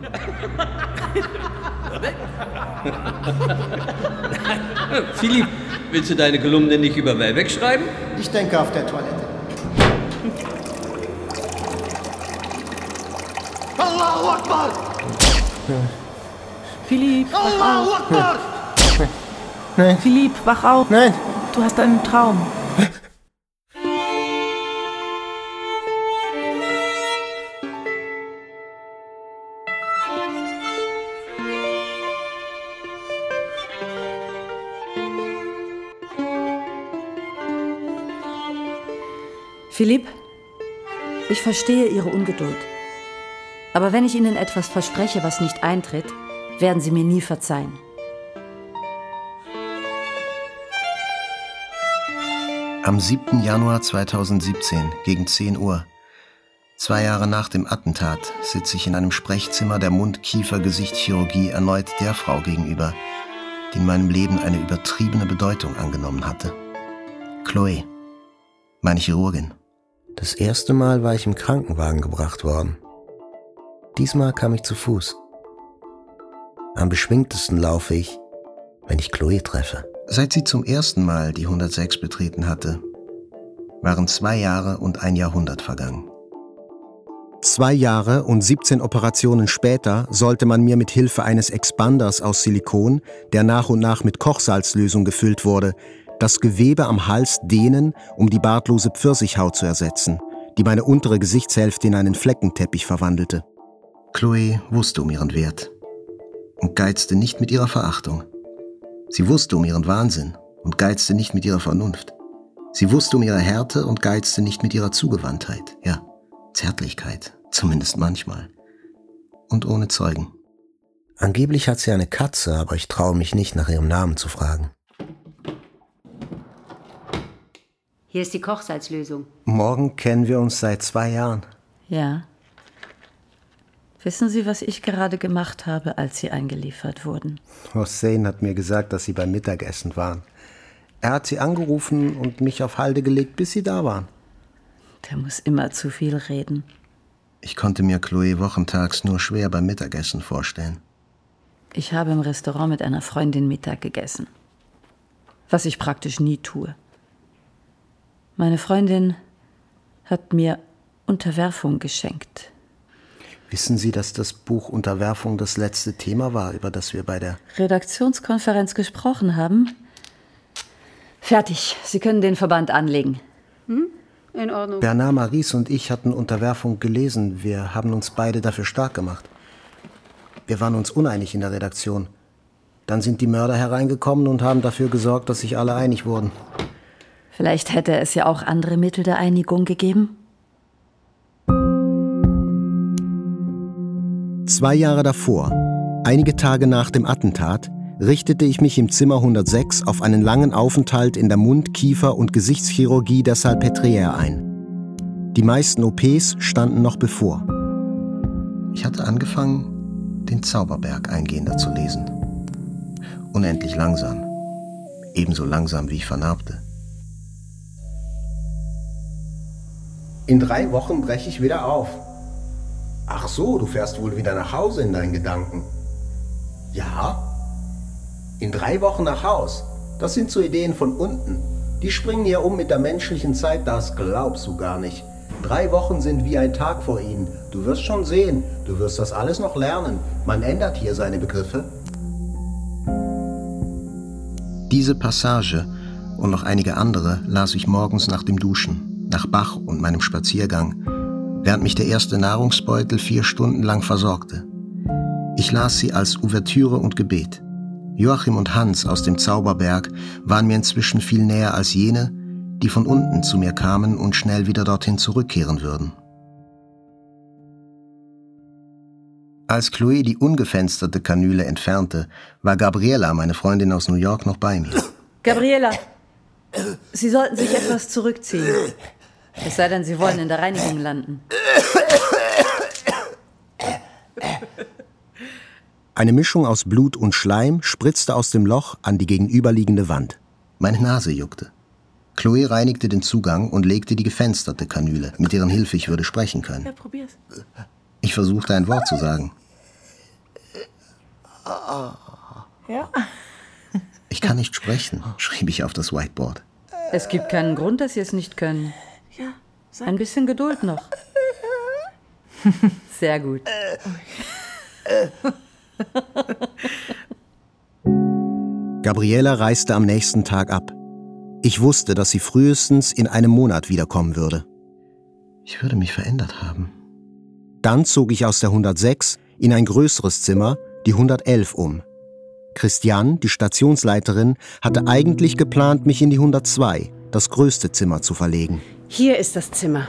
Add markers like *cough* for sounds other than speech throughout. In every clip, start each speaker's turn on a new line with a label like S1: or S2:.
S1: *laughs* Philipp, willst du deine Kolumne nicht über Wellbeck schreiben?
S2: Ich denke auf der Toilette.
S3: Allahu Akbar!
S4: Philipp, wach
S3: Allahu
S4: auf.
S3: Akbar!
S2: Nein.
S4: Philipp, wach auf.
S2: Nein.
S4: Du hast einen Traum.
S5: Philipp, ich verstehe Ihre Ungeduld. Aber wenn ich Ihnen etwas verspreche, was nicht eintritt, werden Sie mir nie verzeihen.
S6: Am 7. Januar 2017 gegen 10 Uhr, zwei Jahre nach dem Attentat, sitze ich in einem Sprechzimmer der Mund-Kiefer-Gesichtschirurgie erneut der Frau gegenüber, die in meinem Leben eine übertriebene Bedeutung angenommen hatte. Chloe, meine Chirurgin. Das erste Mal war ich im Krankenwagen gebracht worden. Diesmal kam ich zu Fuß. Am beschwingtesten laufe ich, wenn ich Chloe treffe. Seit sie zum ersten Mal die 106 betreten hatte, waren zwei Jahre und ein Jahrhundert vergangen. Zwei Jahre und 17 Operationen später sollte man mir mit Hilfe eines Expanders aus Silikon, der nach und nach mit Kochsalzlösung gefüllt wurde, das Gewebe am Hals dehnen, um die bartlose Pfirsichhaut zu ersetzen, die meine untere Gesichtshälfte in einen Fleckenteppich verwandelte. Chloe wusste um ihren Wert und geizte nicht mit ihrer Verachtung. Sie wusste um ihren Wahnsinn und geizte nicht mit ihrer Vernunft. Sie wusste um ihre Härte und geizte nicht mit ihrer Zugewandtheit, ja, Zärtlichkeit, zumindest manchmal. Und ohne Zeugen. Angeblich hat sie eine Katze, aber ich traue mich nicht, nach ihrem Namen zu fragen.
S5: Hier ist die Kochsalzlösung.
S6: Morgen kennen wir uns seit zwei Jahren.
S5: Ja. Wissen Sie, was ich gerade gemacht habe, als Sie eingeliefert wurden?
S6: Hossein hat mir gesagt, dass Sie beim Mittagessen waren. Er hat Sie angerufen und mich auf Halde gelegt, bis Sie da waren.
S5: Der muss immer zu viel reden.
S6: Ich konnte mir Chloe wochentags nur schwer beim Mittagessen vorstellen.
S5: Ich habe im Restaurant mit einer Freundin Mittag gegessen. Was ich praktisch nie tue. Meine Freundin hat mir Unterwerfung geschenkt.
S6: Wissen Sie, dass das Buch Unterwerfung das letzte Thema war, über das wir bei der
S5: Redaktionskonferenz gesprochen haben? Fertig. Sie können den Verband anlegen.
S7: Hm? In Ordnung.
S6: Bernard Maries und ich hatten Unterwerfung gelesen. Wir haben uns beide dafür stark gemacht. Wir waren uns uneinig in der Redaktion. Dann sind die Mörder hereingekommen und haben dafür gesorgt, dass sich alle einig wurden.
S5: Vielleicht hätte es ja auch andere Mittel der Einigung gegeben.
S6: Zwei Jahre davor, einige Tage nach dem Attentat, richtete ich mich im Zimmer 106 auf einen langen Aufenthalt in der Mund-, Kiefer- und Gesichtschirurgie der Salpêtrière ein. Die meisten OPs standen noch bevor. Ich hatte angefangen, den Zauberberg eingehender zu lesen. Unendlich langsam. Ebenso langsam wie ich vernarbte.
S8: In drei Wochen breche ich wieder auf. Ach so, du fährst wohl wieder nach Hause in deinen Gedanken. Ja? In drei Wochen nach Haus. Das sind so Ideen von unten. Die springen hier um mit der menschlichen Zeit, das glaubst du gar nicht. Drei Wochen sind wie ein Tag vor ihnen. Du wirst schon sehen, du wirst das alles noch lernen. Man ändert hier seine Begriffe.
S6: Diese Passage und noch einige andere las ich morgens nach dem Duschen, nach Bach und meinem Spaziergang, während mich der erste Nahrungsbeutel vier Stunden lang versorgte. Ich las sie als Ouvertüre und Gebet. Joachim und Hans aus dem Zauberberg waren mir inzwischen viel näher als jene, die von unten zu mir kamen und schnell wieder dorthin zurückkehren würden. Als Chloe die ungefensterte Kanüle entfernte, war Gabriela, meine Freundin aus New York, noch bei mir.
S5: Gabriela, Sie sollten sich etwas zurückziehen. Es sei denn, Sie wollen in der Reinigung landen.
S6: Eine Mischung aus Blut und Schleim spritzte aus dem Loch an die gegenüberliegende Wand. Meine Nase juckte. Chloe reinigte den Zugang und legte die gefensterte Kanüle, mit deren Hilfe ich würde sprechen können.
S4: Ja, probier's.
S6: Ich versuchte ein Wort zu sagen.
S4: Ja.
S6: Ich kann nicht sprechen, schrieb ich auf das Whiteboard.
S5: Es gibt keinen Grund, dass Sie es nicht können.
S4: Ja.
S5: Ein bisschen Geduld noch. *laughs* Sehr gut.
S6: Gabriela reiste am nächsten Tag ab. Ich wusste, dass sie frühestens in einem Monat wiederkommen würde. Ich würde mich verändert haben. Dann zog ich aus der 106 in ein größeres Zimmer, die 111, um. Christiane, die Stationsleiterin, hatte eigentlich geplant, mich in die 102, das größte Zimmer, zu verlegen.
S9: Hier ist das Zimmer,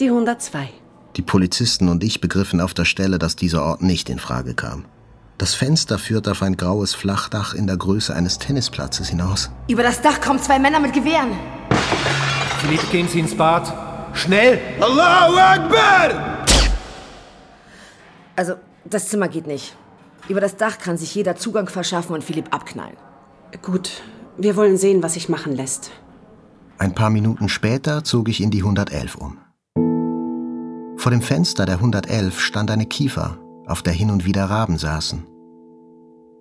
S9: die 102.
S6: Die Polizisten und ich begriffen auf der Stelle, dass dieser Ort nicht in Frage kam. Das Fenster führt auf ein graues Flachdach in der Größe eines Tennisplatzes hinaus.
S10: Über das Dach kommen zwei Männer mit Gewehren.
S3: Philipp, gehen Sie ins Bad. Schnell! Allahu Akbar!
S10: Also, das Zimmer geht nicht. Über das Dach kann sich jeder Zugang verschaffen und Philipp abknallen.
S9: Gut, wir wollen sehen, was sich machen lässt.
S6: Ein paar Minuten später zog ich in die 111 um. Vor dem Fenster der 111 stand eine Kiefer, auf der hin und wieder Raben saßen.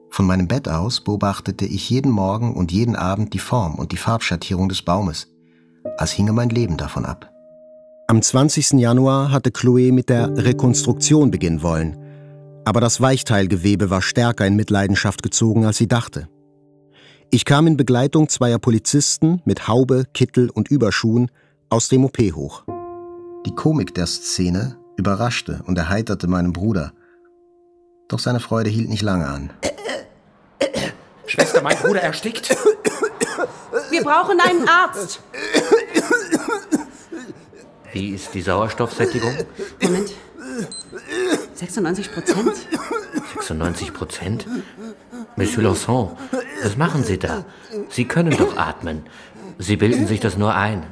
S6: Von meinem Bett aus beobachtete ich jeden Morgen und jeden Abend die Form und die Farbschattierung des Baumes, als hinge mein Leben davon ab. Am 20. Januar hatte Chloe mit der Rekonstruktion beginnen wollen, aber das Weichteilgewebe war stärker in Mitleidenschaft gezogen, als sie dachte. Ich kam in Begleitung zweier Polizisten mit Haube, Kittel und Überschuhen aus dem OP hoch. Die Komik der Szene überraschte und erheiterte meinen Bruder. Doch seine Freude hielt nicht lange an.
S3: Schwester, mein Bruder erstickt.
S9: Wir brauchen einen Arzt.
S11: Wie ist die Sauerstoffsättigung?
S9: Moment. 96 Prozent?
S11: 96 Prozent? Monsieur Lawson, was machen Sie da? Sie können doch atmen. Sie bilden sich das nur ein.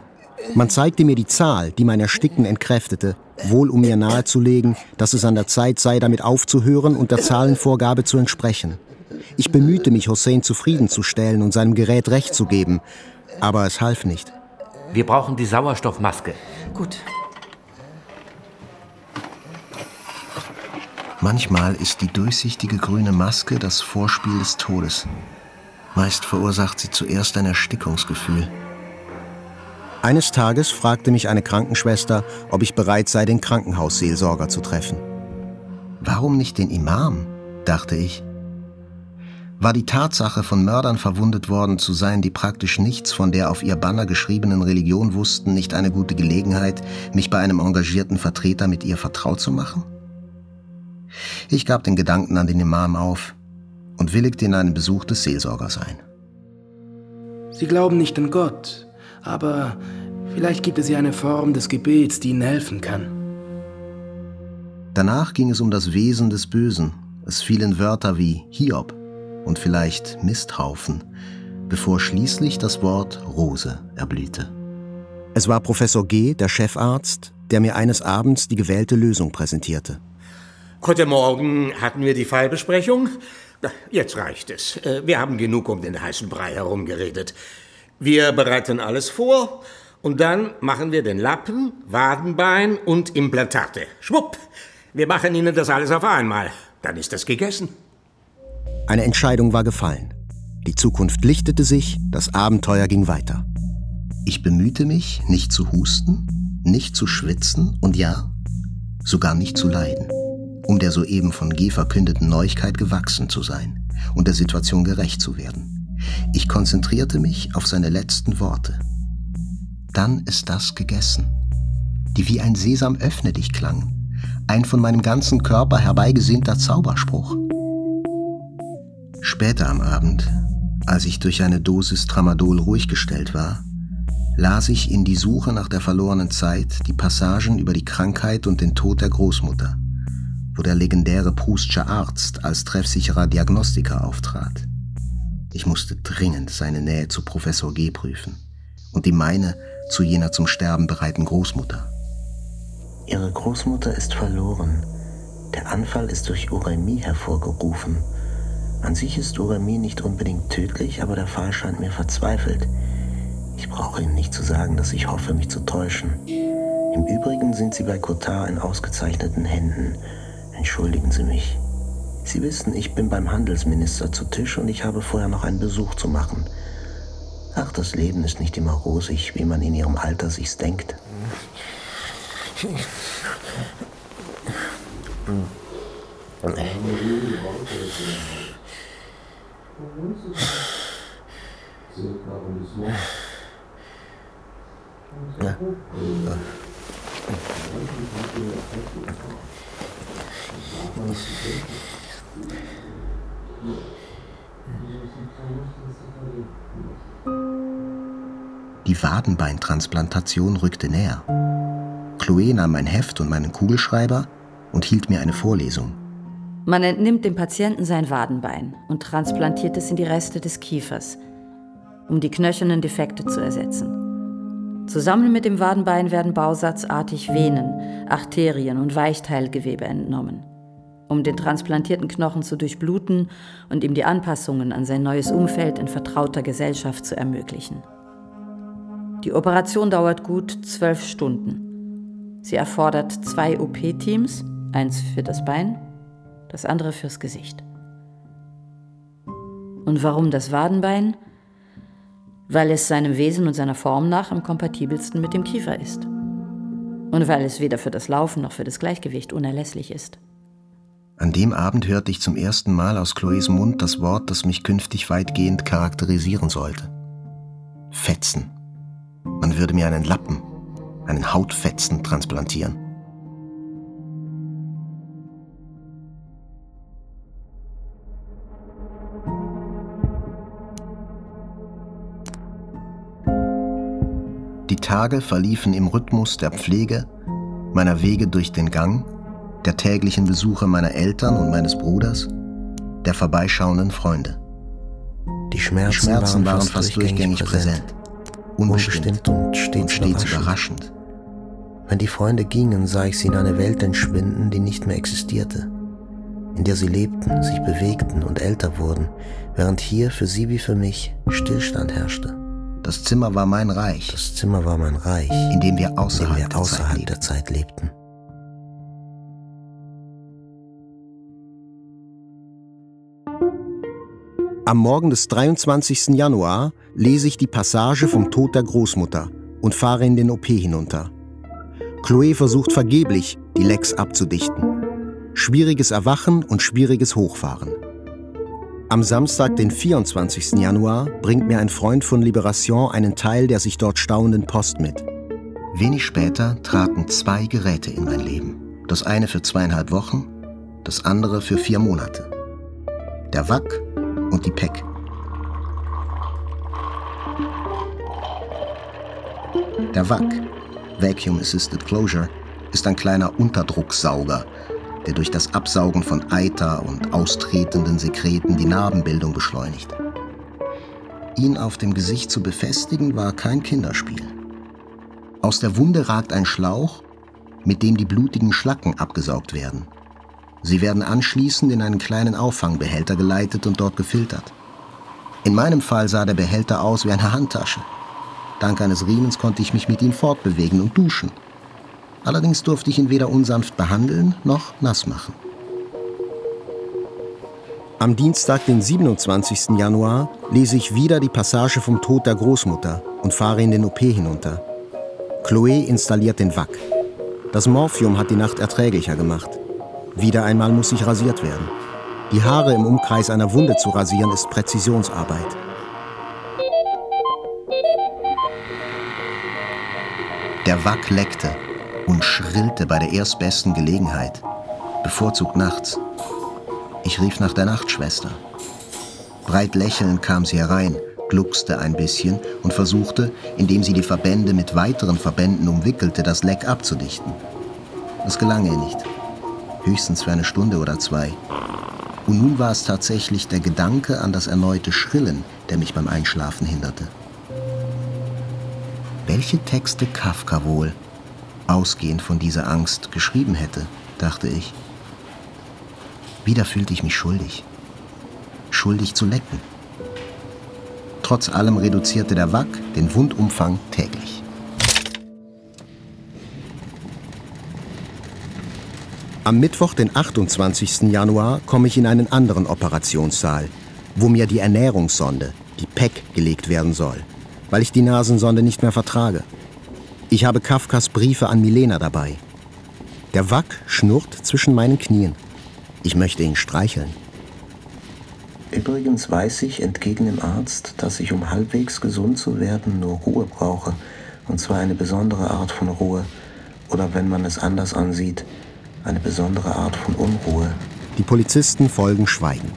S6: Man zeigte mir die Zahl, die mein Ersticken entkräftete, wohl um mir nahezulegen, dass es an der Zeit sei, damit aufzuhören und der Zahlenvorgabe zu entsprechen. Ich bemühte mich, Hussein zufriedenzustellen und seinem Gerät Recht zu geben, aber es half nicht.
S11: Wir brauchen die Sauerstoffmaske.
S9: Gut.
S6: Manchmal ist die durchsichtige grüne Maske das Vorspiel des Todes. Meist verursacht sie zuerst ein Erstickungsgefühl. Eines Tages fragte mich eine Krankenschwester, ob ich bereit sei, den Krankenhausseelsorger zu treffen. Warum nicht den Imam? dachte ich. War die Tatsache, von Mördern verwundet worden zu sein, die praktisch nichts von der auf ihr Banner geschriebenen Religion wussten, nicht eine gute Gelegenheit, mich bei einem engagierten Vertreter mit ihr vertraut zu machen? Ich gab den Gedanken an den Imam auf und willigte in einen Besuch des Seelsorgers ein.
S12: Sie glauben nicht an Gott, aber vielleicht gibt es ja eine Form des Gebets, die Ihnen helfen kann.
S6: Danach ging es um das Wesen des Bösen. Es fielen Wörter wie Hiob und vielleicht Misthaufen, bevor schließlich das Wort Rose erblühte. Es war Professor G., der Chefarzt, der mir eines Abends die gewählte Lösung präsentierte.
S13: Heute Morgen hatten wir die Fallbesprechung. Jetzt reicht es. Äh, wir haben genug um den heißen Brei herumgeredet. Wir bereiten alles vor und dann machen wir den Lappen, Wadenbein und Implantate. Schwupp! Wir machen Ihnen das alles auf einmal. Dann ist das gegessen.
S6: Eine Entscheidung war gefallen. Die Zukunft lichtete sich, das Abenteuer ging weiter. Ich bemühte mich, nicht zu husten, nicht zu schwitzen und ja, sogar nicht zu leiden, um der soeben von G verkündeten Neuigkeit gewachsen zu sein und der Situation gerecht zu werden. Ich konzentrierte mich auf seine letzten Worte. Dann ist das gegessen, die wie ein Sesam öffne dich klang, ein von meinem ganzen Körper herbeigesehnter Zauberspruch. Später am Abend, als ich durch eine Dosis Tramadol ruhig gestellt war, las ich in Die Suche nach der verlorenen Zeit die Passagen über die Krankheit und den Tod der Großmutter, wo der legendäre Proustsche Arzt als treffsicherer Diagnostiker auftrat. Ich musste dringend seine Nähe zu Professor G prüfen und die meine zu jener zum Sterben bereiten Großmutter.
S14: Ihre Großmutter ist verloren. Der Anfall ist durch Uremie hervorgerufen. An sich ist Uremie nicht unbedingt tödlich, aber der Fall scheint mir verzweifelt. Ich brauche Ihnen nicht zu sagen, dass ich hoffe, mich zu täuschen. Im Übrigen sind Sie bei Cotard in ausgezeichneten Händen. Entschuldigen Sie mich. Sie wissen, ich bin beim Handelsminister zu Tisch und ich habe vorher noch einen Besuch zu machen. Ach, das Leben ist nicht immer rosig, wie man in Ihrem Alter sich's denkt. *laughs* *laughs* *laughs* Ja.
S6: Die Wadenbeintransplantation rückte näher. Chloe nahm mein Heft und meinen Kugelschreiber und hielt mir eine Vorlesung.
S5: Man entnimmt dem Patienten sein Wadenbein und transplantiert es in die Reste des Kiefers, um die knöchernen Defekte zu ersetzen. Zusammen mit dem Wadenbein werden bausatzartig Venen, Arterien und Weichteilgewebe entnommen, um den transplantierten Knochen zu durchbluten und ihm die Anpassungen an sein neues Umfeld in vertrauter Gesellschaft zu ermöglichen. Die Operation dauert gut zwölf Stunden. Sie erfordert zwei OP-Teams, eins für das Bein, das andere fürs Gesicht. Und warum das Wadenbein? Weil es seinem Wesen und seiner Form nach am kompatibelsten mit dem Kiefer ist. Und weil es weder für das Laufen noch für das Gleichgewicht unerlässlich ist.
S6: An dem Abend hörte ich zum ersten Mal aus Chloes Mund das Wort, das mich künftig weitgehend charakterisieren sollte. Fetzen. Man würde mir einen Lappen, einen Hautfetzen transplantieren. Die Tage verliefen im Rhythmus der Pflege, meiner Wege durch den Gang, der täglichen Besuche meiner Eltern und meines Bruders, der vorbeischauenden Freunde.
S14: Die Schmerzen,
S6: Die Schmerzen
S14: waren,
S6: waren fast durchgängig präsent.
S14: Unbestimmt und stets,
S6: und stets
S14: überraschend.
S6: überraschend.
S14: Wenn die Freunde gingen, sah ich sie in eine Welt entschwinden, die nicht mehr existierte, in der sie lebten, sich bewegten und älter wurden, während hier für sie wie für mich Stillstand herrschte.
S6: Das Zimmer war mein Reich.
S14: Das Zimmer war mein Reich,
S6: in dem wir außerhalb,
S14: in dem wir
S6: der,
S14: außerhalb
S6: Zeit
S14: der Zeit lebten.
S6: Am Morgen des 23. Januar lese ich die Passage vom Tod der Großmutter und fahre in den OP hinunter. Chloe versucht vergeblich, die Lecks abzudichten. Schwieriges Erwachen und schwieriges Hochfahren. Am Samstag, den 24. Januar, bringt mir ein Freund von Liberation einen Teil der sich dort stauenden Post mit. Wenig später traten zwei Geräte in mein Leben. Das eine für zweieinhalb Wochen, das andere für vier Monate. Der WAC und die PEC. Der WAC, Vacuum Assisted Closure, ist ein kleiner Unterdrucksauger, der durch das Absaugen von Eiter und austretenden Sekreten die Narbenbildung beschleunigt. Ihn auf dem Gesicht zu befestigen war kein Kinderspiel. Aus der Wunde ragt ein Schlauch, mit dem die blutigen Schlacken abgesaugt werden. Sie werden anschließend in einen kleinen Auffangbehälter geleitet und dort gefiltert. In meinem Fall sah der Behälter aus wie eine Handtasche. Dank eines Riemens konnte ich mich mit ihm fortbewegen und duschen. Allerdings durfte ich ihn weder unsanft behandeln noch nass machen. Am Dienstag, den 27. Januar, lese ich wieder die Passage vom Tod der Großmutter und fahre in den OP hinunter. Chloe installiert den WAC. Das Morphium hat die Nacht erträglicher gemacht. Wieder einmal muss ich rasiert werden. Die Haare im Umkreis einer Wunde zu rasieren ist Präzisionsarbeit. Der Wack leckte und schrillte bei der erstbesten Gelegenheit, bevorzugt nachts. Ich rief nach der Nachtschwester. Breit lächelnd kam sie herein, gluckste ein bisschen und versuchte, indem sie die Verbände mit weiteren Verbänden umwickelte, das Leck abzudichten. Es gelang ihr nicht. Höchstens für eine Stunde oder zwei. Und nun war es tatsächlich der Gedanke an das erneute Schrillen, der mich beim Einschlafen hinderte. Welche Texte Kafka wohl, ausgehend von dieser Angst, geschrieben hätte, dachte ich. Wieder fühlte ich mich schuldig. Schuldig zu lecken. Trotz allem reduzierte der Wack den Wundumfang täglich. Am Mittwoch, den 28. Januar, komme ich in einen anderen Operationssaal, wo mir die Ernährungssonde, die PEC, gelegt werden soll, weil ich die Nasensonde nicht mehr vertrage. Ich habe Kafkas Briefe an Milena dabei. Der Wack schnurrt zwischen meinen Knien. Ich möchte ihn streicheln.
S14: Übrigens weiß ich entgegen dem Arzt, dass ich, um halbwegs gesund zu werden, nur Ruhe brauche. Und zwar eine besondere Art von Ruhe. Oder wenn man es anders ansieht, eine besondere Art von Unruhe.
S6: Die Polizisten folgen schweigend.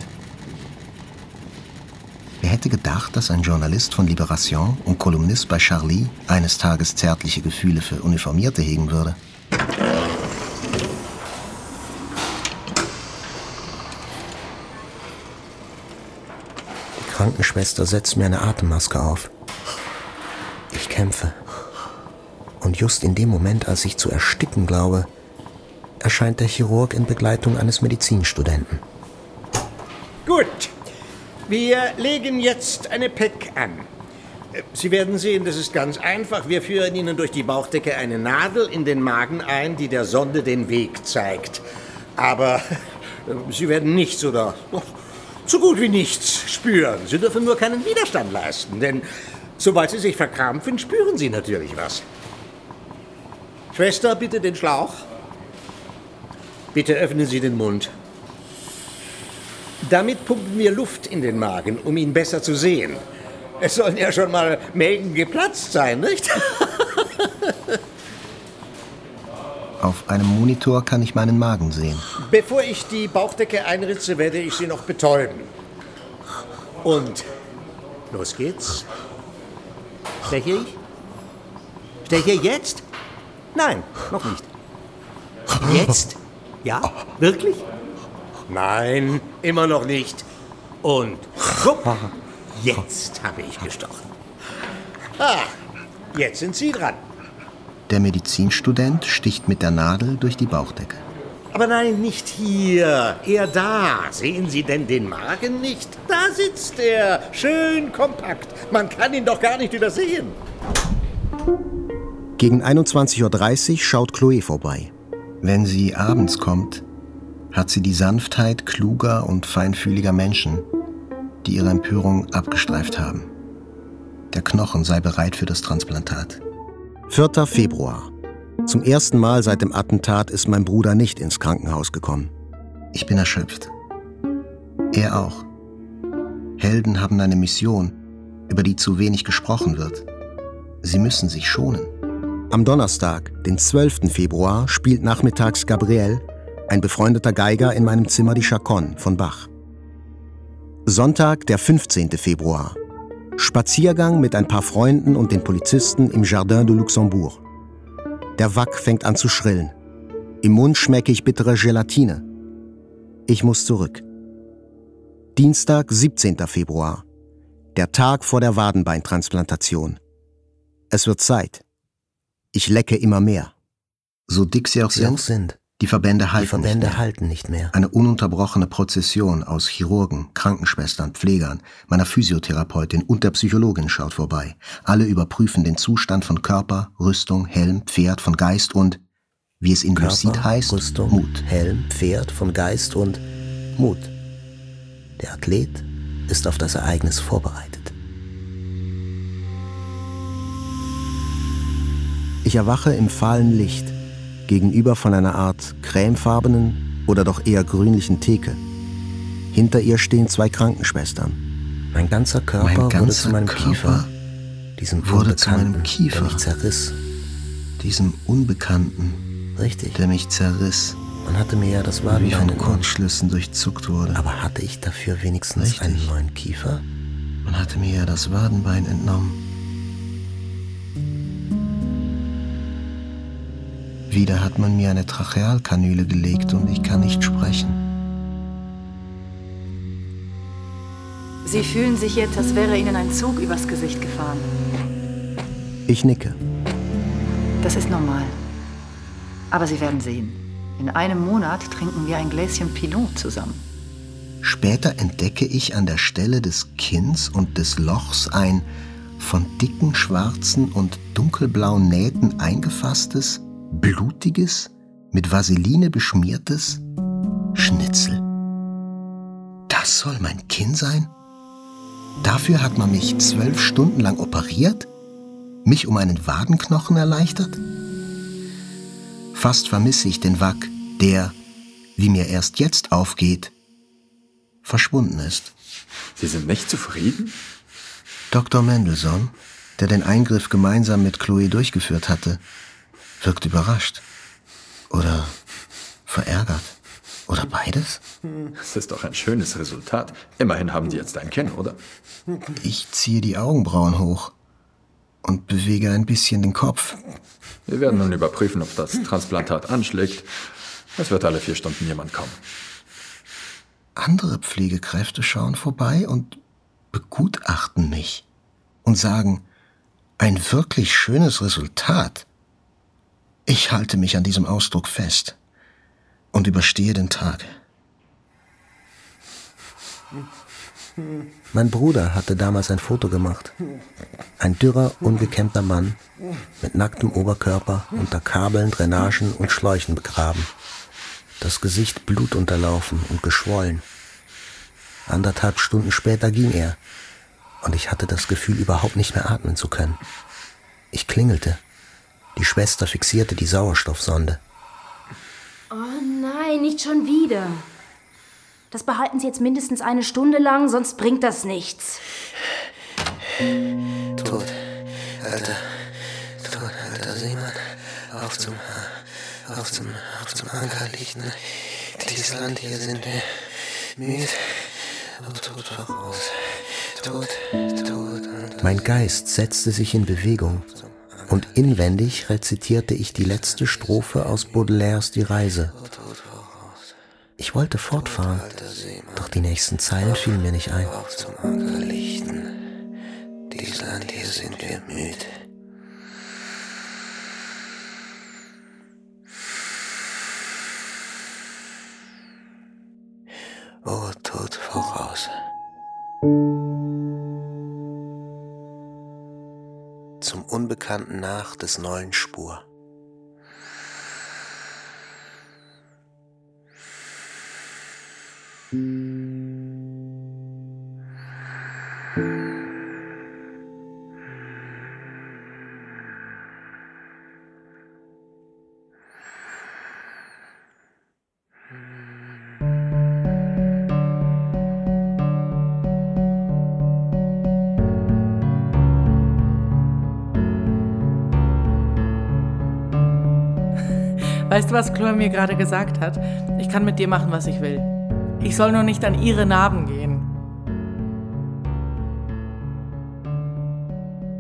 S6: Wer hätte gedacht, dass ein Journalist von Libération und Kolumnist bei Charlie eines Tages zärtliche Gefühle für Uniformierte hegen würde?
S14: Die Krankenschwester setzt mir eine Atemmaske auf. Ich kämpfe. Und just in dem Moment, als ich zu ersticken glaube, erscheint der Chirurg in Begleitung eines Medizinstudenten.
S13: Gut, wir legen jetzt eine PEC an. Sie werden sehen, das ist ganz einfach. Wir führen Ihnen durch die Bauchdecke eine Nadel in den Magen ein, die der Sonde den Weg zeigt. Aber *laughs* Sie werden nichts oder so gut wie nichts spüren. Sie dürfen nur keinen Widerstand leisten, denn sobald Sie sich verkrampfen, spüren Sie natürlich was. Schwester, bitte den Schlauch. Bitte öffnen Sie den Mund. Damit pumpen wir Luft in den Magen, um ihn besser zu sehen. Es sollen ja schon mal Mägen geplatzt sein, nicht? *laughs*
S6: Auf einem Monitor kann ich meinen Magen sehen.
S13: Bevor ich die Bauchdecke einritze, werde ich Sie noch betäuben. Und los geht's. Steche ich? Steche jetzt? Nein, noch nicht. Jetzt? Ja? Wirklich? Nein, immer noch nicht. Und guck, jetzt habe ich gestochen. Ah, jetzt sind Sie dran.
S6: Der Medizinstudent sticht mit der Nadel durch die Bauchdecke.
S13: Aber nein, nicht hier, eher da. Sehen Sie denn den Magen nicht? Da sitzt er, schön kompakt. Man kann ihn doch gar nicht übersehen.
S6: Gegen 21.30 Uhr schaut Chloe vorbei. Wenn sie abends kommt, hat sie die Sanftheit kluger und feinfühliger Menschen, die ihre Empörung abgestreift haben. Der Knochen sei bereit für das Transplantat. 4. Februar. Zum ersten Mal seit dem Attentat ist mein Bruder nicht ins Krankenhaus gekommen. Ich bin erschöpft. Er auch. Helden haben eine Mission, über die zu wenig gesprochen wird. Sie müssen sich schonen. Am Donnerstag, den 12. Februar, spielt nachmittags Gabriel, ein befreundeter Geiger, in meinem Zimmer die Chaconne von Bach. Sonntag, der 15. Februar. Spaziergang mit ein paar Freunden und den Polizisten im Jardin de Luxembourg. Der Wack fängt an zu schrillen. Im Mund schmecke ich bittere Gelatine. Ich muss zurück. Dienstag, 17. Februar. Der Tag vor der Wadenbeintransplantation. Es wird Zeit. Ich lecke immer mehr. So dick sie auch,
S14: Sie
S6: sind,
S14: auch sind.
S6: die Verbände halten
S14: Die Verbände
S6: nicht mehr.
S14: halten nicht mehr.
S6: Eine ununterbrochene Prozession aus Chirurgen, Krankenschwestern, Pflegern, meiner Physiotherapeutin und der Psychologin schaut vorbei. Alle überprüfen den Zustand von Körper, Rüstung, Helm, Pferd, von Geist und, wie es in
S14: Körper,
S6: Lucid heißt,
S14: Rüstung,
S6: Mut.
S14: Helm, Pferd, von Geist und Mut. Der Athlet ist auf das Ereignis vorbereitet.
S6: Ich erwache im fahlen Licht, gegenüber von einer Art cremefarbenen oder doch eher grünlichen Theke. Hinter ihr stehen zwei Krankenschwestern.
S14: Mein ganzer Körper
S6: Mein
S14: wurde
S6: ganzer
S14: zu meinem
S6: Körper
S14: Kiefer. Diesem
S6: wurde zu meinem Kiefer.
S14: der mich zerriss.
S6: Diesem Unbekannten,
S14: Richtig.
S6: der mich zerriss,
S14: Man hatte mir ja das
S6: wie
S14: Wadenbein
S6: von. Kurzschlüssen durchzuckt wurde.
S14: Aber hatte ich dafür wenigstens
S6: Richtig.
S14: einen neuen Kiefer?
S6: Man hatte mir ja das Wadenbein entnommen. Wieder hat man mir eine Trachealkanüle gelegt und ich kann nicht sprechen.
S4: Sie fühlen sich jetzt, als wäre Ihnen ein Zug übers Gesicht gefahren.
S6: Ich nicke.
S4: Das ist normal. Aber Sie werden sehen. In einem Monat trinken wir ein Gläschen Pinot zusammen.
S6: Später entdecke ich an der Stelle des Kinns und des Lochs ein von dicken schwarzen und dunkelblauen Nähten eingefasstes, blutiges, mit Vaseline beschmiertes Schnitzel. Das soll mein Kinn sein? Dafür hat man mich zwölf Stunden lang operiert? Mich um einen Wadenknochen erleichtert? Fast vermisse ich den Wack, der, wie mir erst jetzt aufgeht, verschwunden ist.
S15: Sie sind nicht zufrieden?
S6: Dr. Mendelssohn, der den Eingriff gemeinsam mit Chloe durchgeführt hatte, wirkt überrascht. Oder verärgert. Oder beides?
S15: Das ist doch ein schönes Resultat. Immerhin haben Sie jetzt ein Kinn, oder?
S6: Ich ziehe die Augenbrauen hoch und bewege ein bisschen den Kopf.
S15: Wir werden nun überprüfen, ob das Transplantat anschlägt. Es wird alle vier Stunden jemand kommen.
S6: Andere Pflegekräfte schauen vorbei und begutachten mich und sagen, ein wirklich schönes Resultat. Ich halte mich an diesem Ausdruck fest und überstehe den Tag. Mein Bruder hatte damals ein Foto gemacht. Ein dürrer, ungekämmter Mann mit nacktem Oberkörper unter Kabeln, Drainagen und Schläuchen begraben. Das Gesicht blutunterlaufen und geschwollen. Anderthalb Stunden später ging er und ich hatte das Gefühl, überhaupt nicht mehr atmen zu können. Ich klingelte. Die Schwester fixierte die Sauerstoffsonde.
S16: Oh nein, nicht schon wieder. Das behalten Sie jetzt mindestens eine Stunde lang, sonst bringt das nichts.
S6: Tot, alter, tot, alter Seemann, auf zum, auf zum, auf zum Anker liegen. Dieses Land hier sind wir müde, tot voraus, tot, tot. Mein Geist setzte sich in Bewegung und inwendig rezitierte ich die letzte Strophe aus Baudelaires Die Reise. Ich wollte fortfahren, doch die nächsten Zeilen fielen mir nicht ein. Dies Land hier sind wir müde. Oh, Tod voraus. Unbekannten nach des neuen Spur.
S17: Weißt du, was Chloe mir gerade gesagt hat? Ich kann mit dir machen, was ich will. Ich soll nur nicht an ihre Narben gehen.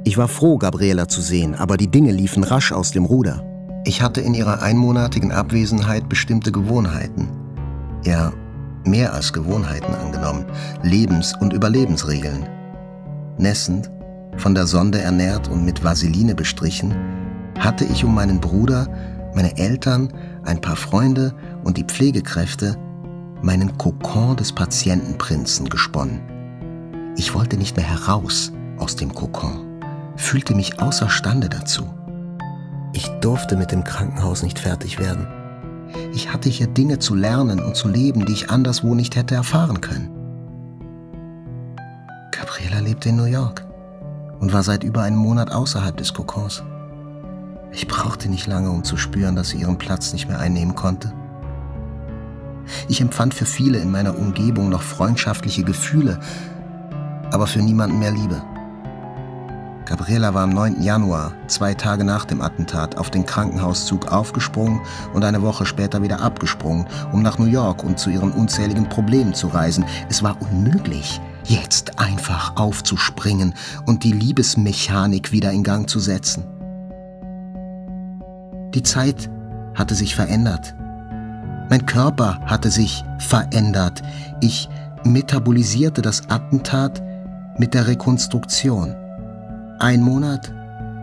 S6: Ich war froh, Gabriela zu sehen, aber die Dinge liefen rasch aus dem Ruder. Ich hatte in ihrer einmonatigen Abwesenheit bestimmte Gewohnheiten. Ja, mehr als Gewohnheiten angenommen. Lebens- und Überlebensregeln. Nässend, von der Sonde ernährt und mit Vaseline bestrichen, hatte ich um meinen Bruder meine Eltern, ein paar Freunde und die Pflegekräfte meinen Kokon des Patientenprinzen gesponnen. Ich wollte nicht mehr heraus aus dem Kokon, fühlte mich außerstande dazu. Ich durfte mit dem Krankenhaus nicht fertig werden. Ich hatte hier Dinge zu lernen und zu leben, die ich anderswo nicht hätte erfahren können. Gabriela lebte in New York und war seit über einem Monat außerhalb des Kokons. Ich brauchte nicht lange, um zu spüren, dass sie ihren Platz nicht mehr einnehmen konnte. Ich empfand für viele in meiner Umgebung noch freundschaftliche Gefühle, aber für niemanden mehr Liebe. Gabriela war am 9. Januar, zwei Tage nach dem Attentat, auf den Krankenhauszug aufgesprungen und eine Woche später wieder abgesprungen, um nach New York und zu ihren unzähligen Problemen zu reisen. Es war unmöglich, jetzt einfach aufzuspringen und die Liebesmechanik wieder in Gang zu setzen. Die Zeit hatte sich verändert. Mein Körper hatte sich verändert. Ich metabolisierte das Attentat mit der Rekonstruktion. Ein Monat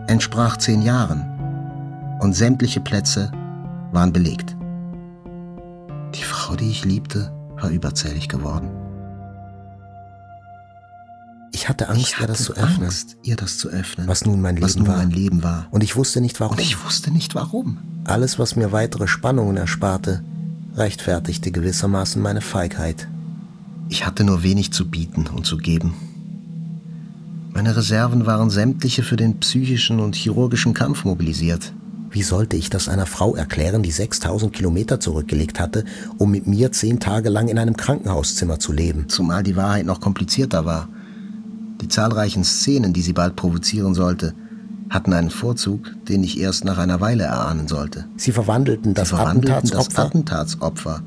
S6: entsprach zehn Jahren und sämtliche Plätze waren belegt. Die Frau, die ich liebte, war überzählig geworden.
S8: Ich hatte Angst,
S6: Ich hatte
S8: ihr das zu öffnen.
S6: Angst, ihr das zu öffnen.
S8: Was nun mein Leben
S6: was nun
S8: war.
S6: mein Leben war.
S8: Und ich wusste nicht warum.
S6: Und ich wusste nicht warum.
S8: Alles, was mir weitere Spannungen ersparte, rechtfertigte gewissermaßen meine Feigheit.
S6: Ich hatte nur wenig zu bieten und zu geben. Meine Reserven waren sämtliche für den psychischen und chirurgischen Kampf mobilisiert.
S8: Wie sollte ich das einer Frau erklären, die 6000 Kilometer zurückgelegt hatte, um mit mir zehn Tage lang in einem Krankenhauszimmer zu leben?
S6: Zumal die Wahrheit noch komplizierter war. Die zahlreichen Szenen, die sie bald provozieren sollte, hatten einen Vorzug, den ich erst nach einer Weile erahnen sollte.
S8: Sie verwandelten das
S6: Sie verwandelten das
S8: Attentatsopfer
S6: Attentatsopfer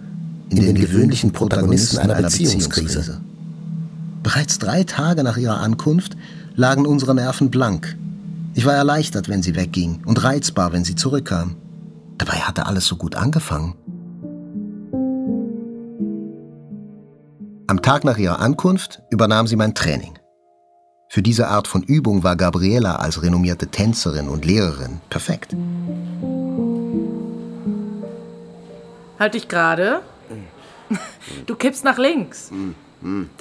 S8: in den gewöhnlichen Protagonisten einer Beziehungskrise.
S6: Bereits drei Tage nach ihrer Ankunft lagen unsere Nerven blank. Ich war erleichtert, wenn sie wegging und reizbar, wenn sie zurückkam. Dabei hatte alles so gut angefangen. Am Tag nach ihrer Ankunft übernahm sie mein Training. Für diese Art von Übung war Gabriela als renommierte Tänzerin und Lehrerin perfekt.
S17: Halt dich gerade. Du kippst nach links.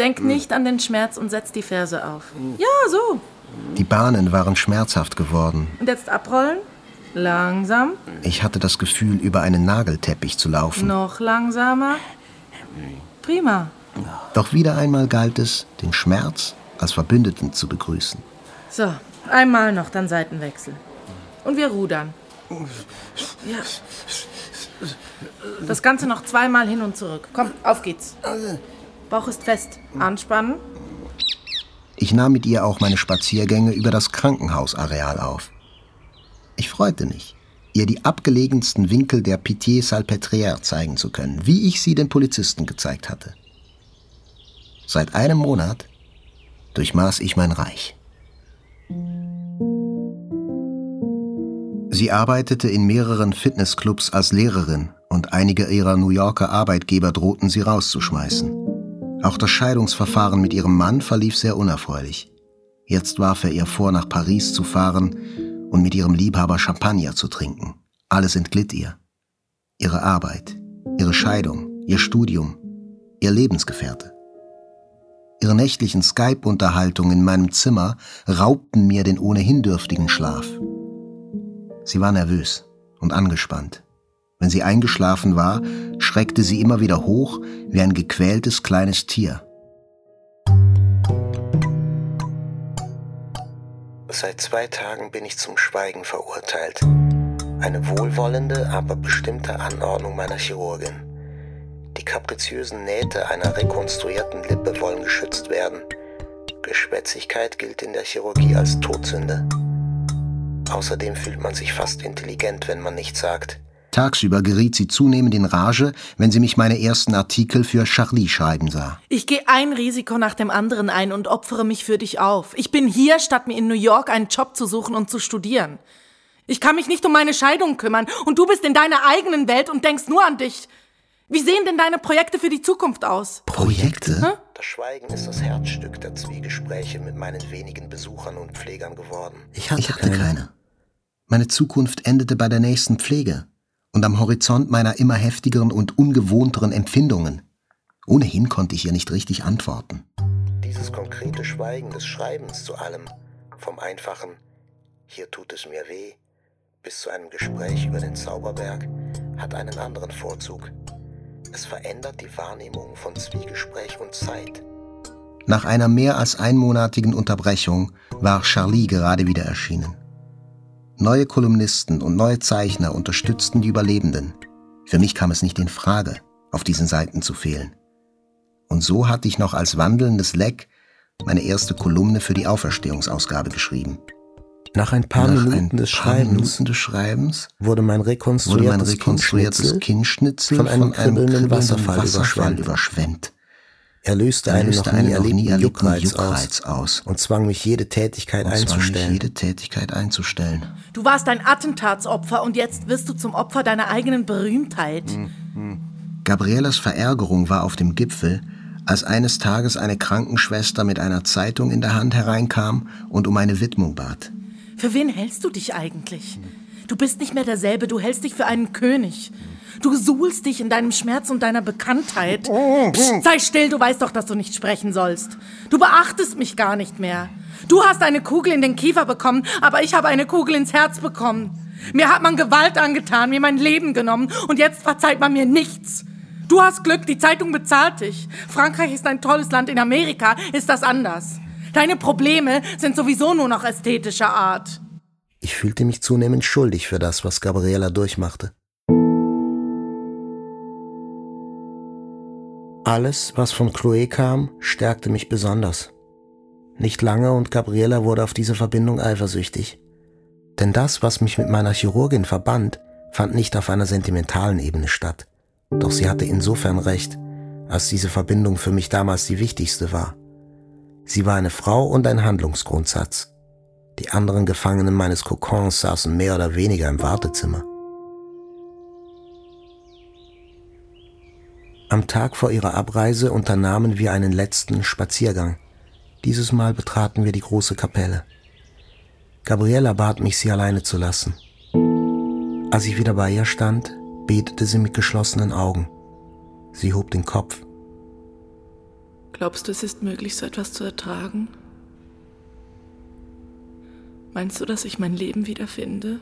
S17: Denk nicht an den Schmerz und setz die Ferse auf. Ja, so.
S6: Die Bahnen waren schmerzhaft geworden.
S17: Und jetzt abrollen. Langsam.
S6: Ich hatte das Gefühl, über einen Nagelteppich zu laufen.
S17: Noch langsamer. Prima.
S6: Doch wieder einmal galt es, den Schmerz als Verbündeten zu begrüßen.
S17: So, einmal noch, dann Seitenwechsel. Und wir rudern. Ja. Das Ganze noch zweimal hin und zurück. Komm, auf geht's. Bauch ist fest. Anspannen.
S6: Ich nahm mit ihr auch meine Spaziergänge über das Krankenhausareal auf. Ich freute mich, ihr die abgelegensten Winkel der Pitié-Salpêtrière zeigen zu können, wie ich sie den Polizisten gezeigt hatte. Seit einem Monat durchmaß ich mein Reich. Sie arbeitete in mehreren Fitnessclubs als Lehrerin und einige ihrer New Yorker Arbeitgeber drohten sie rauszuschmeißen. Auch das Scheidungsverfahren mit ihrem Mann verlief sehr unerfreulich. Jetzt warf er ihr vor, nach Paris zu fahren und mit ihrem Liebhaber Champagner zu trinken. Alles entglitt ihr. Ihre Arbeit, ihre Scheidung, ihr Studium, ihr Lebensgefährte. Ihre nächtlichen Skype-Unterhaltungen in meinem Zimmer raubten mir den ohnehin dürftigen Schlaf. Sie war nervös und angespannt. Wenn sie eingeschlafen war, schreckte sie immer wieder hoch wie ein gequältes kleines Tier.
S14: Seit zwei Tagen bin ich zum Schweigen verurteilt. Eine wohlwollende, aber bestimmte Anordnung meiner Chirurgin. Die kapriziösen Nähte einer rekonstruierten Lippe wollen geschützt werden. Geschwätzigkeit gilt in der Chirurgie als Todsünde. Außerdem fühlt man sich fast intelligent, wenn man nichts sagt.
S6: Tagsüber geriet sie zunehmend in Rage, wenn sie mich meine ersten Artikel für Charlie schreiben sah.
S17: Ich gehe ein Risiko nach dem anderen ein und opfere mich für dich auf. Ich bin hier, statt mir in New York einen Job zu suchen und zu studieren. Ich kann mich nicht um meine Scheidung kümmern und du bist in deiner eigenen Welt und denkst nur an dich. Wie sehen denn deine Projekte für die Zukunft aus?
S6: Projekte?
S17: Hä?
S14: Das Schweigen ist das Herzstück der Zwiegespräche mit meinen wenigen Besuchern und Pflegern geworden.
S6: Ich hatte, ich hatte keine. Meine Zukunft endete bei der nächsten Pflege und am Horizont meiner immer heftigeren und ungewohnteren Empfindungen. Ohnehin konnte ich ihr nicht richtig antworten.
S14: Dieses konkrete Schweigen des Schreibens zu allem, vom einfachen Hier tut es mir weh bis zu einem Gespräch über den Zauberberg, hat einen anderen Vorzug. Es verändert die Wahrnehmung von Zwiegespräch und Zeit.
S6: Nach einer mehr als einmonatigen Unterbrechung war Charlie gerade wieder erschienen. Neue Kolumnisten und neue Zeichner unterstützten die Überlebenden. Für mich kam es nicht in Frage, auf diesen Seiten zu fehlen. Und so hatte ich noch als wandelndes Leck meine erste Kolumne für die Auferstehungsausgabe geschrieben.
S8: Nach ein paar,
S6: Nach
S8: Minuten,
S6: ein
S8: des
S6: paar
S8: Schreibens
S6: Minuten des Schreibens
S8: wurde mein
S6: wurde
S8: rekonstruiertes,
S6: mein rekonstruiertes Kinnschnitzel
S8: von einem kribbelnden Wasserfall,
S6: Wasserfall
S8: überschwemmt.
S6: überschwemmt.
S8: Er löste
S6: Er
S8: einen
S6: löste
S8: noch nie
S6: einen noch nie
S8: erlebten
S6: erlebten
S8: Juckreiz,
S6: Juckreiz
S8: aus und zwang mich, jede Tätigkeit
S6: Und zwang mich,
S8: einzustellen.
S6: jede Tätigkeit einzustellen.
S17: Du warst ein Attentatsopfer und jetzt wirst du zum Opfer deiner eigenen Berühmtheit.
S6: Gabrielas Verärgerung war auf dem Gipfel, als eines Tages eine Krankenschwester mit einer Zeitung in der Hand hereinkam und um eine Widmung bat.
S17: Für wen hältst du dich eigentlich? Du bist nicht mehr derselbe, du hältst dich für einen König. Du suhlst dich in deinem Schmerz und deiner Bekanntheit. Psst, sei still, du weißt doch, dass du nicht sprechen sollst. Du beachtest mich gar nicht mehr. Du hast eine Kugel in den Kiefer bekommen, aber ich habe eine Kugel ins Herz bekommen. Mir hat man Gewalt angetan, mir mein Leben genommen und jetzt verzeiht man mir nichts. Du hast Glück, die Zeitung bezahlt dich. Frankreich ist ein tolles Land, in Amerika ist das anders. Deine Probleme sind sowieso nur noch ästhetischer Art.
S6: Ich fühlte mich zunehmend schuldig für das, was Gabriela durchmachte. Alles, was von Chloe kam, stärkte mich besonders. Nicht lange und Gabriela wurde auf diese Verbindung eifersüchtig. Denn das, was mich mit meiner Chirurgin verband, fand nicht auf einer sentimentalen Ebene statt. Doch sie hatte insofern recht, als diese Verbindung für mich damals die wichtigste war. Sie war eine Frau und ein Handlungsgrundsatz. Die anderen Gefangenen meines Kokons saßen mehr oder weniger im Wartezimmer. Am Tag vor ihrer Abreise unternahmen wir einen letzten Spaziergang. Dieses Mal betraten wir die große Kapelle. Gabriella bat mich, sie alleine zu lassen. Als ich wieder bei ihr stand, betete sie mit geschlossenen Augen. Sie hob den Kopf.
S17: Glaubst du, es ist möglich, so etwas zu ertragen? Meinst du, dass ich mein Leben wiederfinde?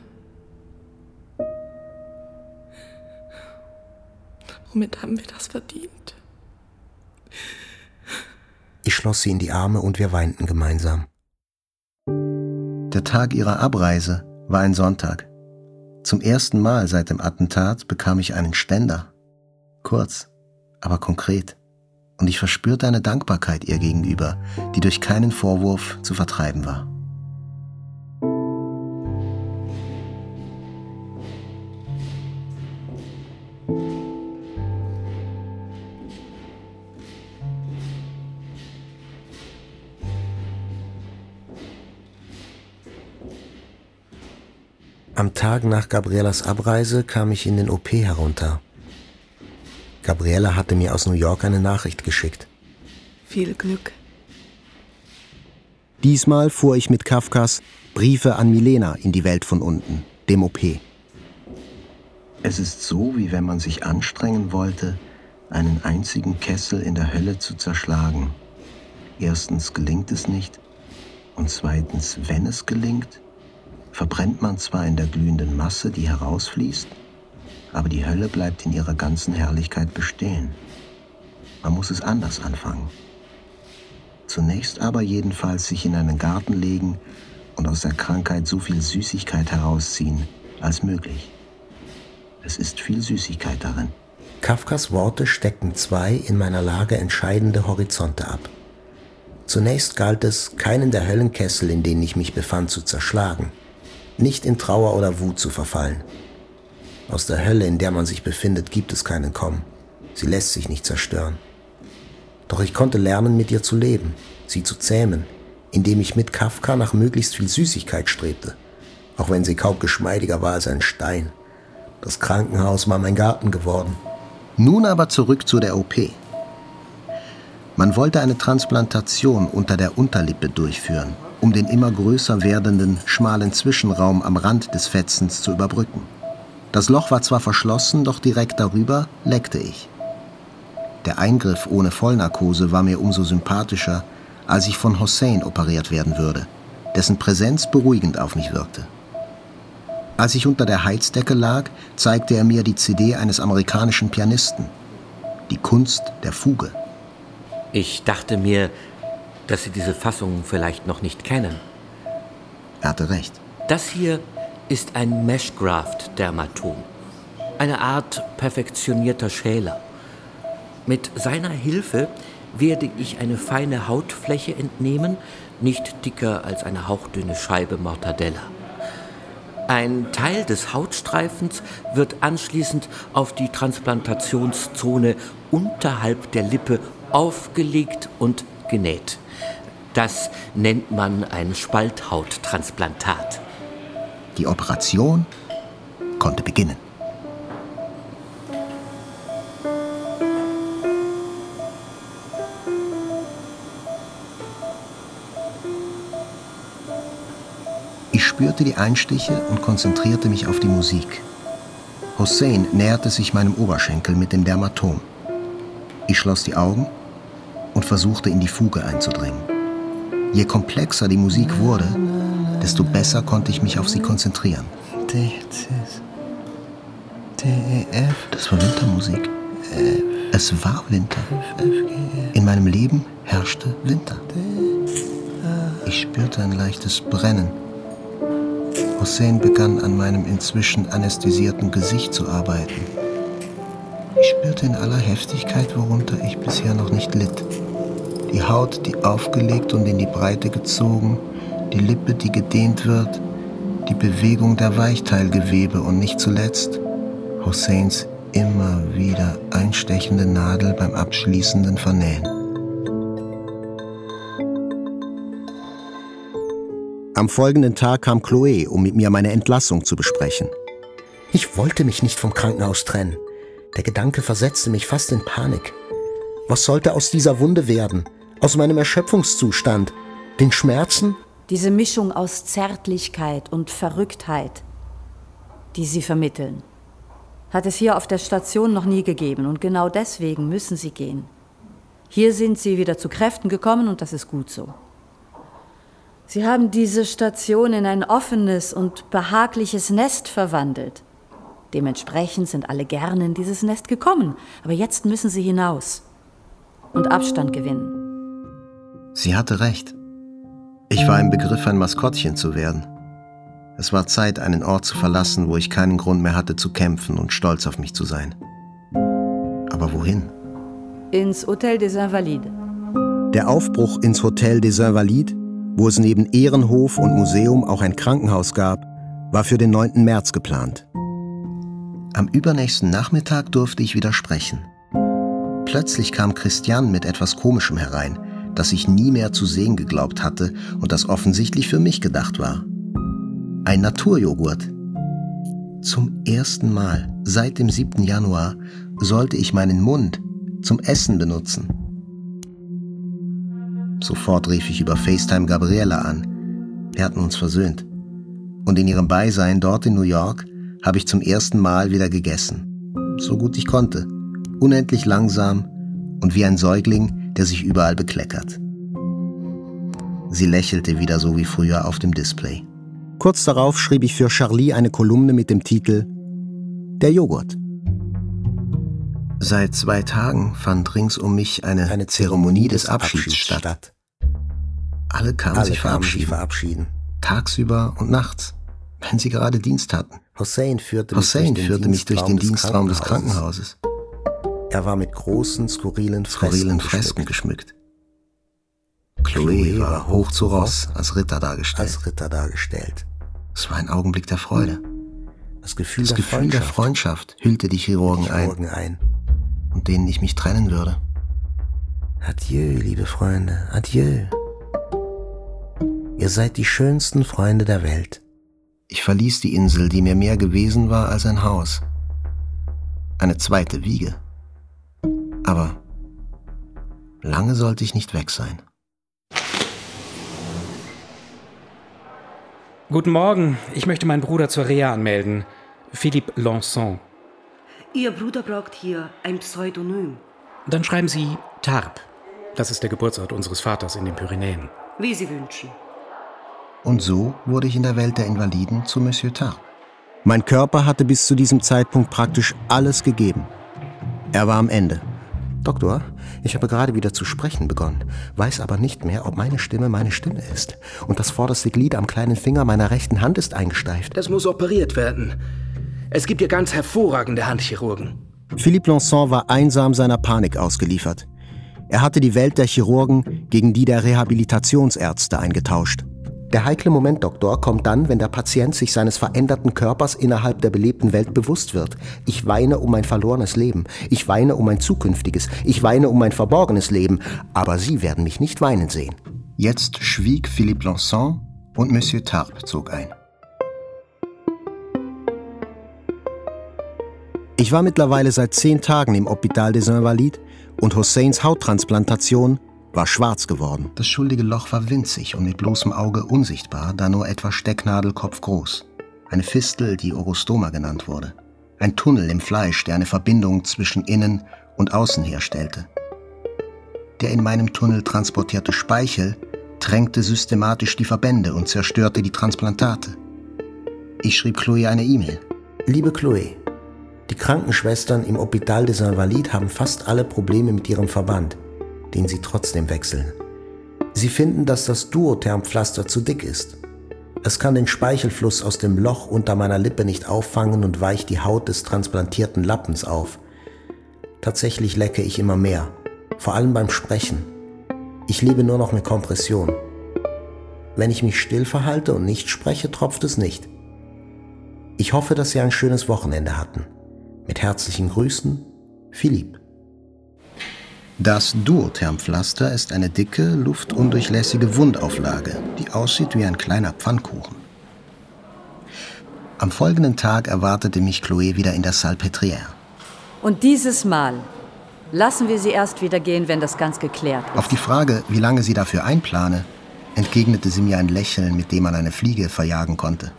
S17: Womit haben wir das verdient?
S6: Ich schloss sie in die Arme und wir weinten gemeinsam. Der Tag ihrer Abreise war ein Sonntag. Zum ersten Mal seit dem Attentat bekam ich einen Ständer. Kurz, aber konkret. Und ich verspürte eine Dankbarkeit ihr gegenüber, die durch keinen Vorwurf zu vertreiben war. Am Tag nach Gabrielas Abreise kam ich in den OP herunter. Gabriela hatte mir aus New York eine Nachricht geschickt.
S17: Viel Glück.
S6: Diesmal fuhr ich mit Kafkas Briefe an Milena in die Welt von unten, dem OP. Es ist so, wie wenn man sich anstrengen wollte, einen einzigen Kessel in der Hölle zu zerschlagen. Erstens gelingt es nicht und zweitens, wenn es gelingt, verbrennt man zwar in der glühenden Masse, die herausfließt, aber die Hölle bleibt in ihrer ganzen Herrlichkeit bestehen. Man muss es anders anfangen. Zunächst aber jedenfalls sich in einen Garten legen und aus der Krankheit so viel Süßigkeit herausziehen als möglich. Es ist viel Süßigkeit darin. Kafkas Worte steckten zwei in meiner Lage entscheidende Horizonte ab. Zunächst galt es, keinen der Höllenkessel, in denen ich mich befand, zu zerschlagen nicht in Trauer oder Wut zu verfallen. Aus der Hölle, in der man sich befindet, gibt es keinen Kommen. Sie lässt sich nicht zerstören. Doch ich konnte lernen, mit ihr zu leben, sie zu zähmen, indem ich mit Kafka nach möglichst viel Süßigkeit strebte, auch wenn sie kaum geschmeidiger war als ein Stein. Das Krankenhaus war mein Garten geworden. Nun aber zurück zu der OP. Man wollte eine Transplantation unter der Unterlippe durchführen, um den immer größer werdenden, schmalen Zwischenraum am Rand des Fetzens zu überbrücken. Das Loch war zwar verschlossen, doch direkt darüber leckte ich. Der Eingriff ohne Vollnarkose war mir umso sympathischer, als ich von Hossein operiert werden würde, dessen Präsenz beruhigend auf mich wirkte. Als ich unter der Heizdecke lag, zeigte er mir die CD eines amerikanischen Pianisten. Die Kunst der Fuge.
S11: Ich dachte mir, dass Sie diese Fassung vielleicht noch nicht kennen.
S6: Er hatte recht.
S11: Das hier ist ein Meshgraft-Dermatom. Eine Art perfektionierter Schäler. Mit seiner Hilfe werde ich eine feine Hautfläche entnehmen, nicht dicker als eine hauchdünne Scheibe Mortadella. Ein Teil des Hautstreifens wird anschließend auf die Transplantationszone unterhalb der Lippe aufgelegt und genäht. Das nennt man ein Spalthauttransplantat.
S6: Die Operation konnte beginnen. Ich spürte die Einstiche und konzentrierte mich auf die Musik. Hossein näherte sich meinem Oberschenkel mit dem Dermatom. Ich schloss die Augen und versuchte in die Fuge einzudringen. Je komplexer die Musik wurde, desto besser konnte ich mich auf sie konzentrieren. E. Das war Wintermusik. Es war Winter. In meinem Leben herrschte Winter. Ich spürte ein leichtes Brennen. Hussein begann an meinem inzwischen anästhesierten Gesicht zu arbeiten. Ich spürte in aller Heftigkeit, worunter ich bisher noch nicht litt. Die Haut, die aufgelegt und in die Breite gezogen, die Lippe, die gedehnt wird, die Bewegung der Weichteilgewebe und nicht zuletzt Husseins immer wieder einstechende Nadel beim abschließenden Vernähen. Am folgenden Tag kam Chloé, um mit mir meine Entlassung zu besprechen.
S14: Ich wollte mich nicht vom Krankenhaus trennen. Der Gedanke versetzte mich fast in Panik. Was sollte aus dieser Wunde werden? Aus meinem Erschöpfungszustand? Den Schmerzen?
S5: Diese Mischung aus Zärtlichkeit und Verrücktheit, die Sie vermitteln, hat es hier auf der Station noch nie gegeben und genau deswegen müssen Sie gehen. Hier sind Sie wieder zu Kräften gekommen und das ist gut so. Sie haben diese Station in ein offenes und behagliches Nest verwandelt. Dementsprechend sind alle gerne in dieses Nest gekommen, aber jetzt müssen Sie hinaus und Abstand gewinnen.
S6: Sie hatte recht. Ich war im Begriff, ein Maskottchen zu werden. Es war Zeit, einen Ort zu verlassen, wo ich keinen Grund mehr hatte zu kämpfen und stolz auf mich zu sein. Aber wohin?
S5: Ins Hotel des Invalides.
S6: Der Aufbruch ins Hotel des Invalides, wo es neben Ehrenhof und Museum auch ein Krankenhaus gab, war für den 9. März geplant. Am übernächsten Nachmittag durfte ich wieder sprechen. Plötzlich kam Christian mit etwas Komischem herein, das ich nie mehr zu sehen geglaubt hatte und das offensichtlich für mich gedacht war. Ein Naturjoghurt. Zum ersten Mal seit dem 7. Januar sollte ich meinen Mund zum Essen benutzen. Sofort rief ich über FaceTime Gabriella an. Wir hatten uns versöhnt. Und in ihrem Beisein dort in New York habe ich zum ersten Mal wieder gegessen. So gut ich konnte. Unendlich langsam und wie ein Säugling, der sich überall bekleckert. Sie lächelte wieder so wie früher auf dem Display. Kurz darauf schrieb ich für Charlie eine Kolumne mit dem Titel Der Joghurt. Seit zwei Tagen fand rings um mich eine, eine Zeremonie des Abschieds, statt. statt. Alle kamen Alle sich verabschieden. verabschieden. Tagsüber und nachts, wenn sie gerade Dienst hatten.
S14: Hussein führte,
S6: Hussein mich, führte mich durch den Dienstraum des Krankenhauses.
S14: Er war mit großen, skurrilen,
S6: skurrilen Fresken geschmückt. Chloe war hoch zu Ross als Ritter dargestellt.
S14: Als Ritter dargestellt.
S6: Es war ein Augenblick der Freude.
S14: Das Gefühl,
S6: das
S14: der,
S6: Gefühl
S14: Freundschaft.
S6: der Freundschaft hüllte die Chirurgen,
S14: die Chirurgen ein,
S6: ein, und denen ich mich trennen würde.
S14: Adieu, liebe Freunde, adieu. Ihr seid die schönsten Freunde der Welt.
S6: Ich verließ die Insel, die mir mehr gewesen war als ein Haus. Eine zweite Wiege. Aber lange sollte ich nicht weg sein.
S18: Guten Morgen, ich möchte meinen Bruder zur Reha anmelden. Philippe Lançon.
S10: Ihr Bruder braucht hier ein Pseudonym.
S18: Dann schreiben Sie Tarp. Das ist der Geburtsort unseres Vaters in den Pyrenäen.
S10: Wie Sie wünschen.
S6: Und so wurde ich in der Welt der Invaliden zu Monsieur Tarp. Mein Körper hatte bis zu diesem Zeitpunkt praktisch alles gegeben. Er war am Ende.
S14: Doktor, ich habe gerade wieder zu sprechen begonnen, weiß aber nicht mehr, ob meine Stimme meine Stimme ist. Und das vorderste Glied am kleinen Finger meiner rechten Hand ist eingesteift.
S12: Das muss operiert werden. Es gibt hier ganz hervorragende Handchirurgen.
S6: Philippe Lançon war einsam seiner Panik ausgeliefert. Er hatte die Welt der Chirurgen gegen die der Rehabilitationsärzte eingetauscht.
S14: Der heikle Moment, Doktor, kommt dann, wenn der Patient sich seines veränderten Körpers innerhalb der belebten Welt bewusst wird. Ich weine um mein verlorenes Leben. Ich weine um mein zukünftiges. Ich weine um mein verborgenes Leben. Aber Sie werden mich nicht weinen sehen.
S6: Jetzt schwieg Philippe Lançon und Monsieur Tarp zog ein. Ich war mittlerweile seit zehn Tagen im Hôpital des Invalides und Husseins Hauttransplantation war schwarz geworden. Das schuldige Loch war winzig und mit bloßem Auge unsichtbar, da nur etwa Stecknadelkopf groß. Eine Fistel, die Orostoma genannt wurde. Ein Tunnel im Fleisch, der eine Verbindung zwischen Innen und Außen herstellte. Der in meinem Tunnel transportierte Speichel tränkte systematisch die Verbände und zerstörte die Transplantate. Ich schrieb Chloe eine E-Mail.
S14: Liebe Chloe, die Krankenschwestern im Hôpital des Invalides haben fast alle Probleme mit ihrem Verband, den sie trotzdem wechseln. Sie finden, dass das Duothermpflaster zu dick ist. Es kann den Speichelfluss aus dem Loch unter meiner Lippe nicht auffangen und weicht die Haut des transplantierten Lappens auf. Tatsächlich lecke ich immer mehr, vor allem beim Sprechen. Ich lebe nur noch mit Kompression. Wenn ich mich still verhalte und nicht spreche, tropft es nicht. Ich hoffe, dass Sie ein schönes Wochenende hatten. Mit herzlichen Grüßen, Philipp.
S6: Das Duothermpflaster ist eine dicke, luftundurchlässige Wundauflage, die aussieht wie ein kleiner Pfannkuchen. Am folgenden Tag erwartete mich Chloé wieder in der Salpêtrière.
S5: Und dieses Mal lassen wir sie erst wieder gehen, wenn das ganz geklärt ist.
S6: Auf die Frage, wie lange sie dafür einplane, entgegnete sie mir ein Lächeln, mit dem man eine Fliege verjagen konnte.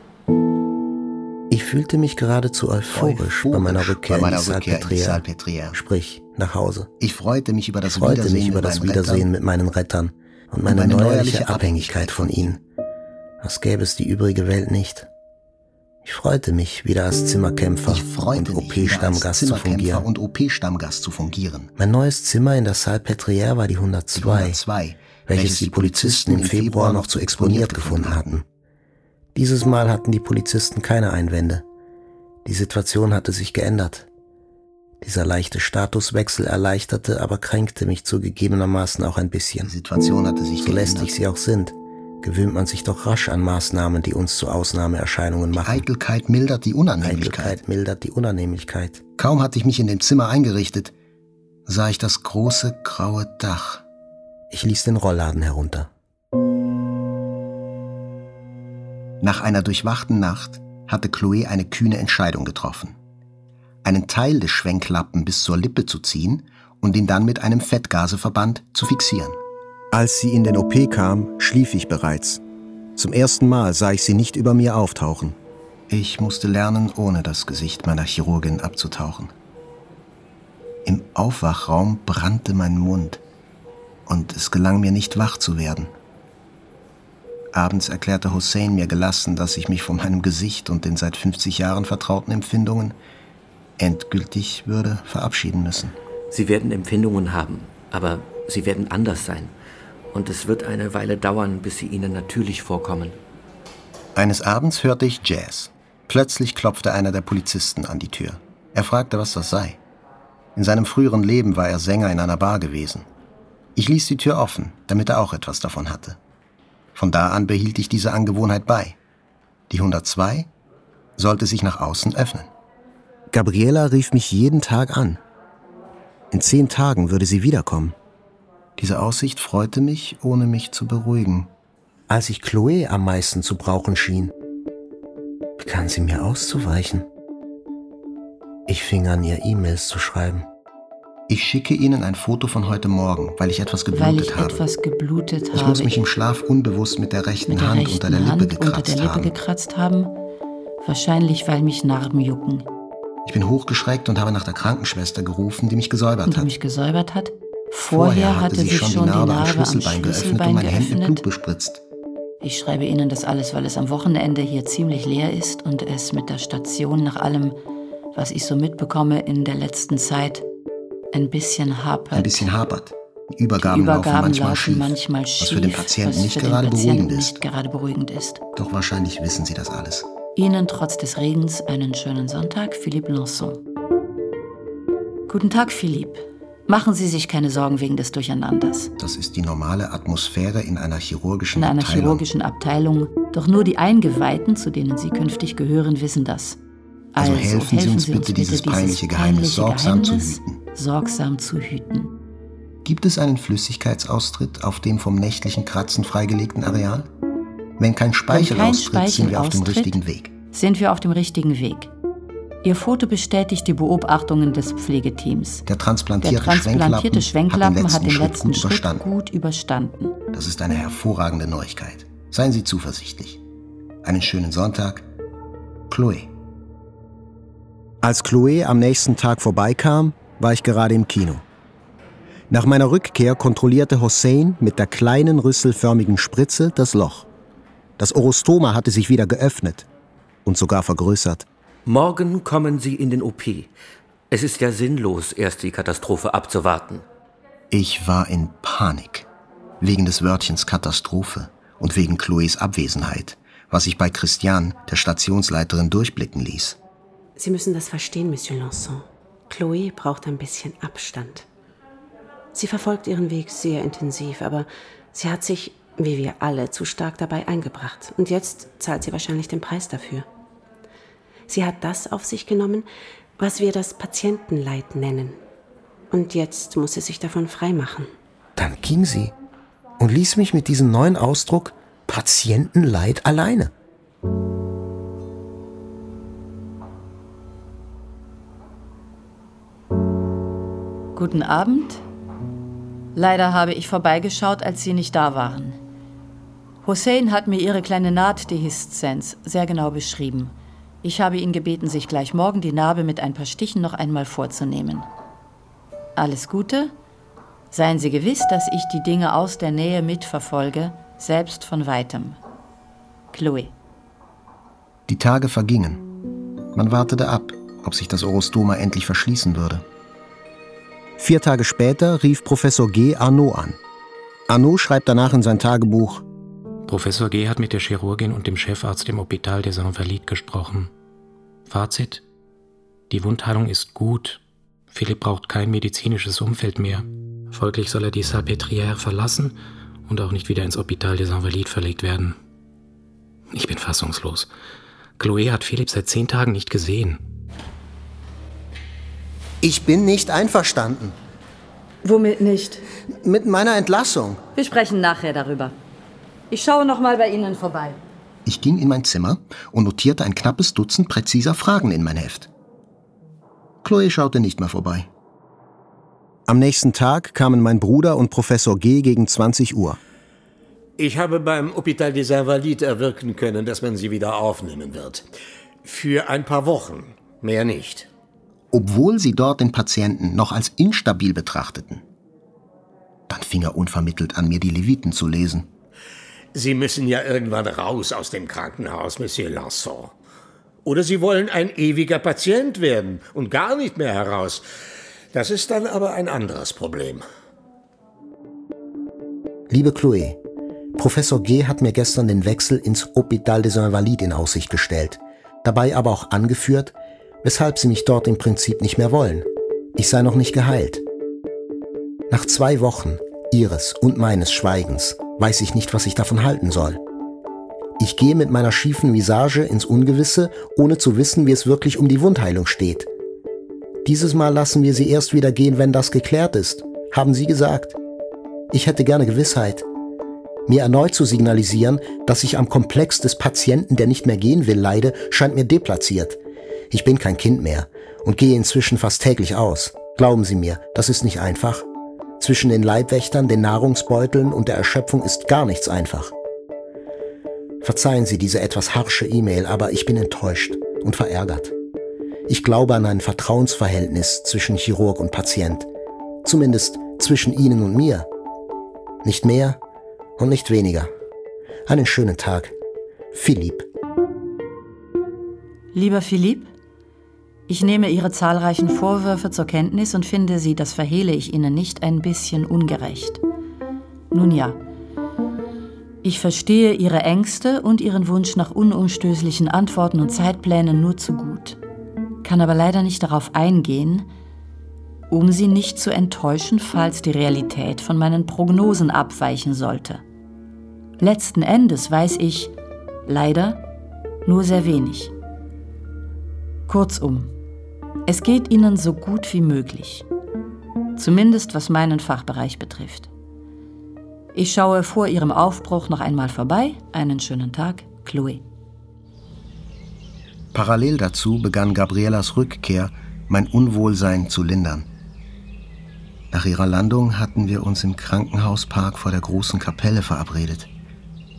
S14: Ich fühlte mich geradezu euphorisch, bei meiner Rückkehr,
S6: bei meiner
S14: in die
S6: Rückkehr in die.
S14: Salpêtrière. Sprich, nach Hause.
S6: Ich freute mich über das
S14: Ich freute
S6: Wiedersehen,
S14: mich über
S6: mit
S14: das
S6: meinen
S14: Wiedersehen
S6: Rettern.
S14: mit meinen Rettern und meine,
S6: meine
S14: neuerliche Abhängigkeit von ihnen. Als gäbe es die übrige Welt nicht. Ich freute mich, wieder als Zimmerkämpfer und OP-Stammgast zu fungieren.
S6: und OP-Stammgast zu fungieren.
S14: Mein neues Zimmer in der Salpêtrière war die 102,
S6: Die 102,
S14: welches die Polizisten im Februar noch zu exponiert gefunden hatten. Dieses Mal hatten die Polizisten keine Einwände. Die Situation hatte sich geändert. Dieser leichte Statuswechsel erleichterte, aber kränkte mich zugegebenermaßen auch ein bisschen. Die
S6: Situation hatte sich
S14: So lästig sie auch sind, gewöhnt man sich doch rasch an Maßnahmen, die uns zu Ausnahmeerscheinungen machen.
S6: Eitelkeit mildert die Unannehmlichkeit.
S14: Eitelkeit mildert die Unannehmlichkeit.
S6: Kaum hatte ich mich in dem Zimmer eingerichtet, sah ich das große graue Dach.
S14: Ich ließ den Rollladen herunter.
S6: Nach einer durchwachten Nacht hatte Chloe eine kühne Entscheidung getroffen. Einen Teil des Schwenklappen bis zur Lippe zu ziehen und ihn dann mit einem Fettgaseverband zu fixieren. Als sie in den OP kam, schlief ich bereits. Zum ersten Mal sah ich sie nicht über mir auftauchen. Ich musste lernen, ohne das Gesicht meiner Chirurgin abzutauchen. Im Aufwachraum brannte mein Mund und es gelang mir nicht wach zu werden. Abends erklärte Hussein mir gelassen, dass ich mich von meinem Gesicht und den seit 50 Jahren vertrauten Empfindungen endgültig würde verabschieden müssen.
S11: Sie werden Empfindungen haben, aber sie werden anders sein. Und es wird eine Weile dauern, bis sie Ihnen natürlich vorkommen.
S6: Eines Abends hörte ich Jazz. Plötzlich klopfte einer der Polizisten an die Tür. Er fragte, was das sei. In seinem früheren Leben war er Sänger in einer Bar gewesen. Ich ließ die Tür offen, damit er auch etwas davon hatte. Von da an behielt ich diese Angewohnheit bei. Die 102 sollte sich nach außen öffnen. Gabriela rief mich jeden Tag an. In zehn Tagen würde sie wiederkommen. Diese Aussicht freute mich, ohne mich zu beruhigen.
S14: Als ich Chloe am meisten zu brauchen schien, begann sie mir auszuweichen. Ich fing an, ihr E-Mails zu schreiben.
S6: Ich schicke Ihnen ein Foto von heute Morgen, weil ich etwas geblutet
S5: Weil ich
S6: habe.
S5: etwas geblutet
S6: ich
S5: habe.
S6: muss mich im Schlaf unbewusst mit der rechten
S5: mit der
S6: Hand
S5: rechten
S6: unter der Lippe
S5: Hand
S6: gekratzt
S5: unter der Lippe
S6: haben.
S5: gekratzt haben. Wahrscheinlich, weil mich Narben jucken
S6: Ich bin hochgeschreckt und habe nach der Krankenschwester gerufen, die mich gesäubert
S5: und die
S6: hat.
S5: mich gesäubert hat. Vorher, hatte sie schon die Narbe am Schlüsselbein, geöffnet und
S6: mein Hemd mit. Blut bespritzt.
S5: Ich schreibe Ihnen das alles, weil es am Wochenende hier ziemlich leer ist und es mit der Station nach allem, was ich so mitbekomme in der letzten Zeit, ein bisschen hapert.
S6: Ein bisschen hapert. Die Übergaben,
S5: Die Übergaben
S6: laufen manchmal
S5: laufen
S6: schief,
S5: manchmal schief,
S6: was für den Patienten nicht
S5: für den
S6: gerade
S5: Patienten
S6: beruhigend ist.
S5: nicht gerade beruhigend ist.
S6: Doch wahrscheinlich wissen Sie das alles.
S5: Ihnen trotz des Regens einen schönen Sonntag, Philippe Lançon. Guten Tag, Philippe. Machen Sie sich keine Sorgen wegen des Durcheinanders.
S6: Das ist die normale Atmosphäre in einer chirurgischen
S5: In einer
S6: Abteilung.
S5: chirurgischen Abteilung. Doch nur die Eingeweihten, zu denen Sie künftig gehören, wissen das.
S6: Also helfen Sie uns bitte, dieses peinliche Geheimnis sorgsam zu
S5: Geheimnis sorgsam zu hüten.
S6: Gibt es einen Flüssigkeitsaustritt auf dem vom nächtlichen Kratzen freigelegten Areal? Wenn kein Speichel sind wir auf dem
S5: Speichel
S6: richtigen
S5: austritt,
S6: Weg.
S5: Sind wir auf dem richtigen Weg. Ihr Foto bestätigt die Beobachtungen des Pflegeteams.
S6: Der transplantierte,
S5: Der transplantierte
S6: Schwenklappen
S5: Schwenklappen hat den letzten,
S6: gut
S5: Schritt
S6: überstanden.
S5: gut überstanden.
S6: Das ist eine hervorragende Neuigkeit. Seien Sie zuversichtlich. Einen schönen Sonntag. Chloe. Als Chloé am nächsten Tag vorbeikam, war ich gerade im Kino. Nach meiner Rückkehr kontrollierte Hossein mit der kleinen rüsselförmigen Spritze das Loch. Das Orostoma hatte sich wieder geöffnet und sogar vergrößert.
S11: Morgen kommen Sie in den OP. Es ist ja sinnlos, erst die Katastrophe abzuwarten.
S6: Ich war in Panik. Wegen des Wörtchens Katastrophe und wegen Chloés Abwesenheit, was sich bei Christiane, der Stationsleiterin, durchblicken ließ.
S9: Sie müssen das verstehen, Monsieur Lanson. Chloé braucht ein bisschen Abstand. Sie verfolgt ihren Weg sehr intensiv, aber sie hat sich, wie wir alle, zu stark dabei eingebracht. Und jetzt zahlt sie wahrscheinlich den Preis dafür. Sie hat das auf sich genommen, was wir das Patientenleid nennen. Und jetzt muss sie sich davon freimachen.
S14: Dann ging sie und ließ mich mit diesem neuen Ausdruck Patientenleid alleine.
S5: Guten Abend. Leider habe ich vorbeigeschaut, als Sie nicht da waren. Hussein hat mir Ihre kleine Nahtdehiszenz sehr genau beschrieben. Ich habe ihn gebeten, sich gleich morgen die Narbe mit ein paar Stichen noch einmal vorzunehmen. Alles Gute. Seien Sie gewiss, dass ich die Dinge aus der Nähe mitverfolge, selbst von weitem. Chloe.
S6: Die Tage vergingen. Man wartete ab, ob sich das Orostoma endlich verschließen würde. Vier Tage später rief Professor G. Arnaud an. Arnaud schreibt danach in sein Tagebuch:
S18: Professor G. hat mit der Chirurgin und dem Chefarzt im Hôpital des Invalides gesprochen. Fazit: Die Wundheilung ist gut. Philipp braucht kein medizinisches Umfeld mehr. Folglich soll er die Salpêtrière verlassen und auch nicht wieder ins Hôpital des Invalides verlegt werden. Ich bin fassungslos. Chloé hat Philipp seit zehn Tagen nicht gesehen.
S14: Ich bin nicht einverstanden.
S5: Womit nicht?
S14: Mit meiner Entlassung.
S5: Wir sprechen nachher darüber. Ich schaue noch mal bei Ihnen vorbei.
S6: Ich ging in mein Zimmer und notierte ein knappes Dutzend präziser Fragen in mein Heft. Chloe schaute nicht mehr vorbei. Am nächsten Tag kamen mein Bruder und Professor G. gegen 20 Uhr.
S13: Ich habe beim Hôpital des Invalides erwirken können, dass man sie wieder aufnehmen wird. Für ein paar Wochen, mehr nicht
S6: obwohl sie dort den Patienten noch als instabil betrachteten. Dann fing er unvermittelt an, mir die Leviten zu lesen.
S13: Sie müssen ja irgendwann raus aus dem Krankenhaus, Monsieur Lanson. Oder Sie wollen ein ewiger Patient werden und gar nicht mehr heraus. Das ist dann aber ein anderes Problem.
S14: Liebe Chloé, Professor G. hat mir gestern den Wechsel ins Hôpital des Invalides in Aussicht gestellt, dabei aber auch angeführt, weshalb sie mich dort im Prinzip nicht mehr wollen. Ich sei noch nicht geheilt. Nach zwei Wochen ihres und meines Schweigens weiß ich nicht, was ich davon halten soll. Ich gehe mit meiner schiefen Visage ins Ungewisse, ohne zu wissen, wie es wirklich um die Wundheilung steht. Dieses Mal lassen wir sie erst wieder gehen, wenn das geklärt ist, haben sie gesagt. Ich hätte gerne Gewissheit. Mir erneut zu signalisieren, dass ich am Komplex des Patienten, der nicht mehr gehen will, leide, scheint mir deplatziert. Ich bin kein Kind mehr und gehe inzwischen fast täglich aus. Glauben Sie mir, das ist nicht einfach. Zwischen den Leibwächtern, den Nahrungsbeuteln und der Erschöpfung ist gar nichts einfach. Verzeihen Sie diese etwas harsche E-Mail, aber ich bin enttäuscht und verärgert. Ich glaube an ein Vertrauensverhältnis zwischen Chirurg und Patient. Zumindest zwischen Ihnen und mir. Nicht mehr und nicht weniger. Einen schönen Tag. Philipp.
S5: Lieber Philipp, ich nehme Ihre zahlreichen Vorwürfe zur Kenntnis und finde sie, das verhehle ich Ihnen nicht, ein bisschen ungerecht. Nun ja, ich verstehe Ihre Ängste und Ihren Wunsch nach unumstößlichen Antworten und Zeitplänen nur zu gut, kann aber leider nicht darauf eingehen, um Sie nicht zu enttäuschen, falls die Realität von meinen Prognosen abweichen sollte. Letzten Endes weiß ich, leider, nur sehr wenig. Kurzum, es geht Ihnen so gut wie möglich. Zumindest was meinen Fachbereich betrifft. Ich schaue vor Ihrem Aufbruch noch einmal vorbei. Einen schönen Tag, Chloe.
S6: Parallel dazu begann Gabrielas Rückkehr, mein Unwohlsein zu lindern. Nach ihrer Landung hatten wir uns im Krankenhauspark vor der großen Kapelle verabredet.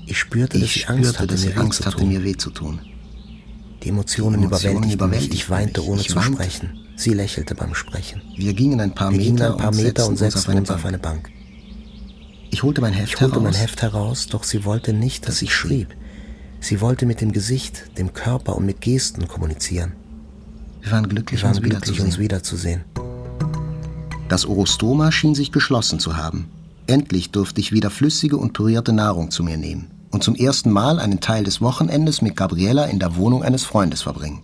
S14: Ich spürte, dass
S6: ich
S14: sie Angst
S6: spürte,
S14: hatte,
S6: dass sie
S14: mir
S6: Angst
S14: weh
S6: hatte, mir weh zu tun.
S14: Die Emotionen, Emotionen überwältigten mich. Ich weinte ohne ich zu weinte. sprechen. Sie lächelte beim Sprechen.
S6: Wir gingen ein paar Meter,
S14: ein paar Meter und setzten uns auf eine Bank.
S6: Ich holte mein Heft
S14: ich holte
S6: heraus.
S14: mein Heft heraus, doch sie wollte nicht, dass ich schrieb. Sie wollte mit dem Gesicht, dem Körper und mit Gesten kommunizieren.
S6: Wir waren glücklich,
S14: Wir waren
S6: uns,
S14: glücklich
S6: wiederzusehen.
S14: uns wiederzusehen.
S6: Das Orostoma schien sich geschlossen zu haben. Endlich durfte ich wieder flüssige und pürierte Nahrung zu mir nehmen und zum ersten Mal einen Teil des Wochenendes mit Gabriela in der Wohnung eines Freundes verbringen.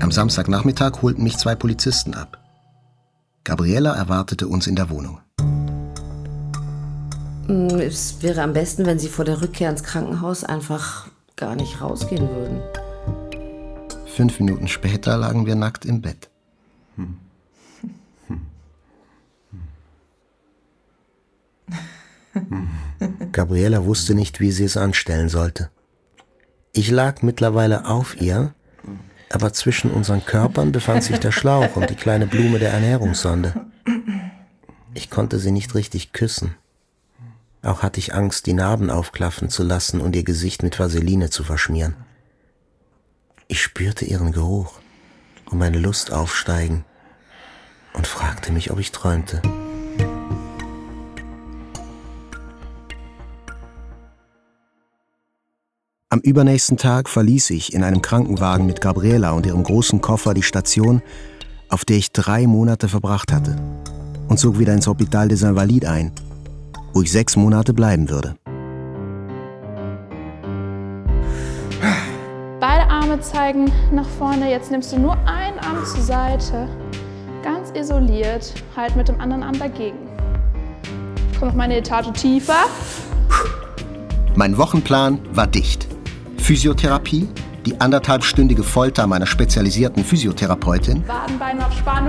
S6: Am Samstagnachmittag holten mich zwei Polizisten ab. Gabriela erwartete uns in der Wohnung.
S10: Hm, Es wäre am besten, wenn Sie vor der Rückkehr ins Krankenhaus einfach gar nicht rausgehen würden.
S6: Fünf Minuten später lagen wir nackt im Bett. *laughs*
S14: Gabriela wusste nicht, wie sie es anstellen sollte. Ich lag mittlerweile auf ihr, aber zwischen unseren Körpern befand sich der Schlauch und die kleine Blume der Ernährungssonde. Ich konnte sie nicht richtig küssen. Auch hatte ich Angst, die Narben aufklaffen zu lassen und ihr Gesicht mit Vaseline zu verschmieren. Ich spürte ihren Geruch und meine Lust aufsteigen und fragte mich, ob ich träumte.
S6: Am übernächsten Tag verließ ich in einem Krankenwagen mit Gabriela und ihrem großen Koffer die Station, auf der ich drei Monate verbracht hatte, und zog wieder ins Hôpital des Invalides ein, wo ich sechs Monate bleiben würde.
S19: Beide Arme zeigen nach vorne. Jetzt nimmst du nur einen Arm zur Seite. Ganz isoliert. Halt mit dem anderen Arm dagegen. Komm noch mal eine Etage tiefer.
S6: Mein Wochenplan war dicht. Physiotherapie, die anderthalbstündige Folter meiner spezialisierten Physiotherapeutin.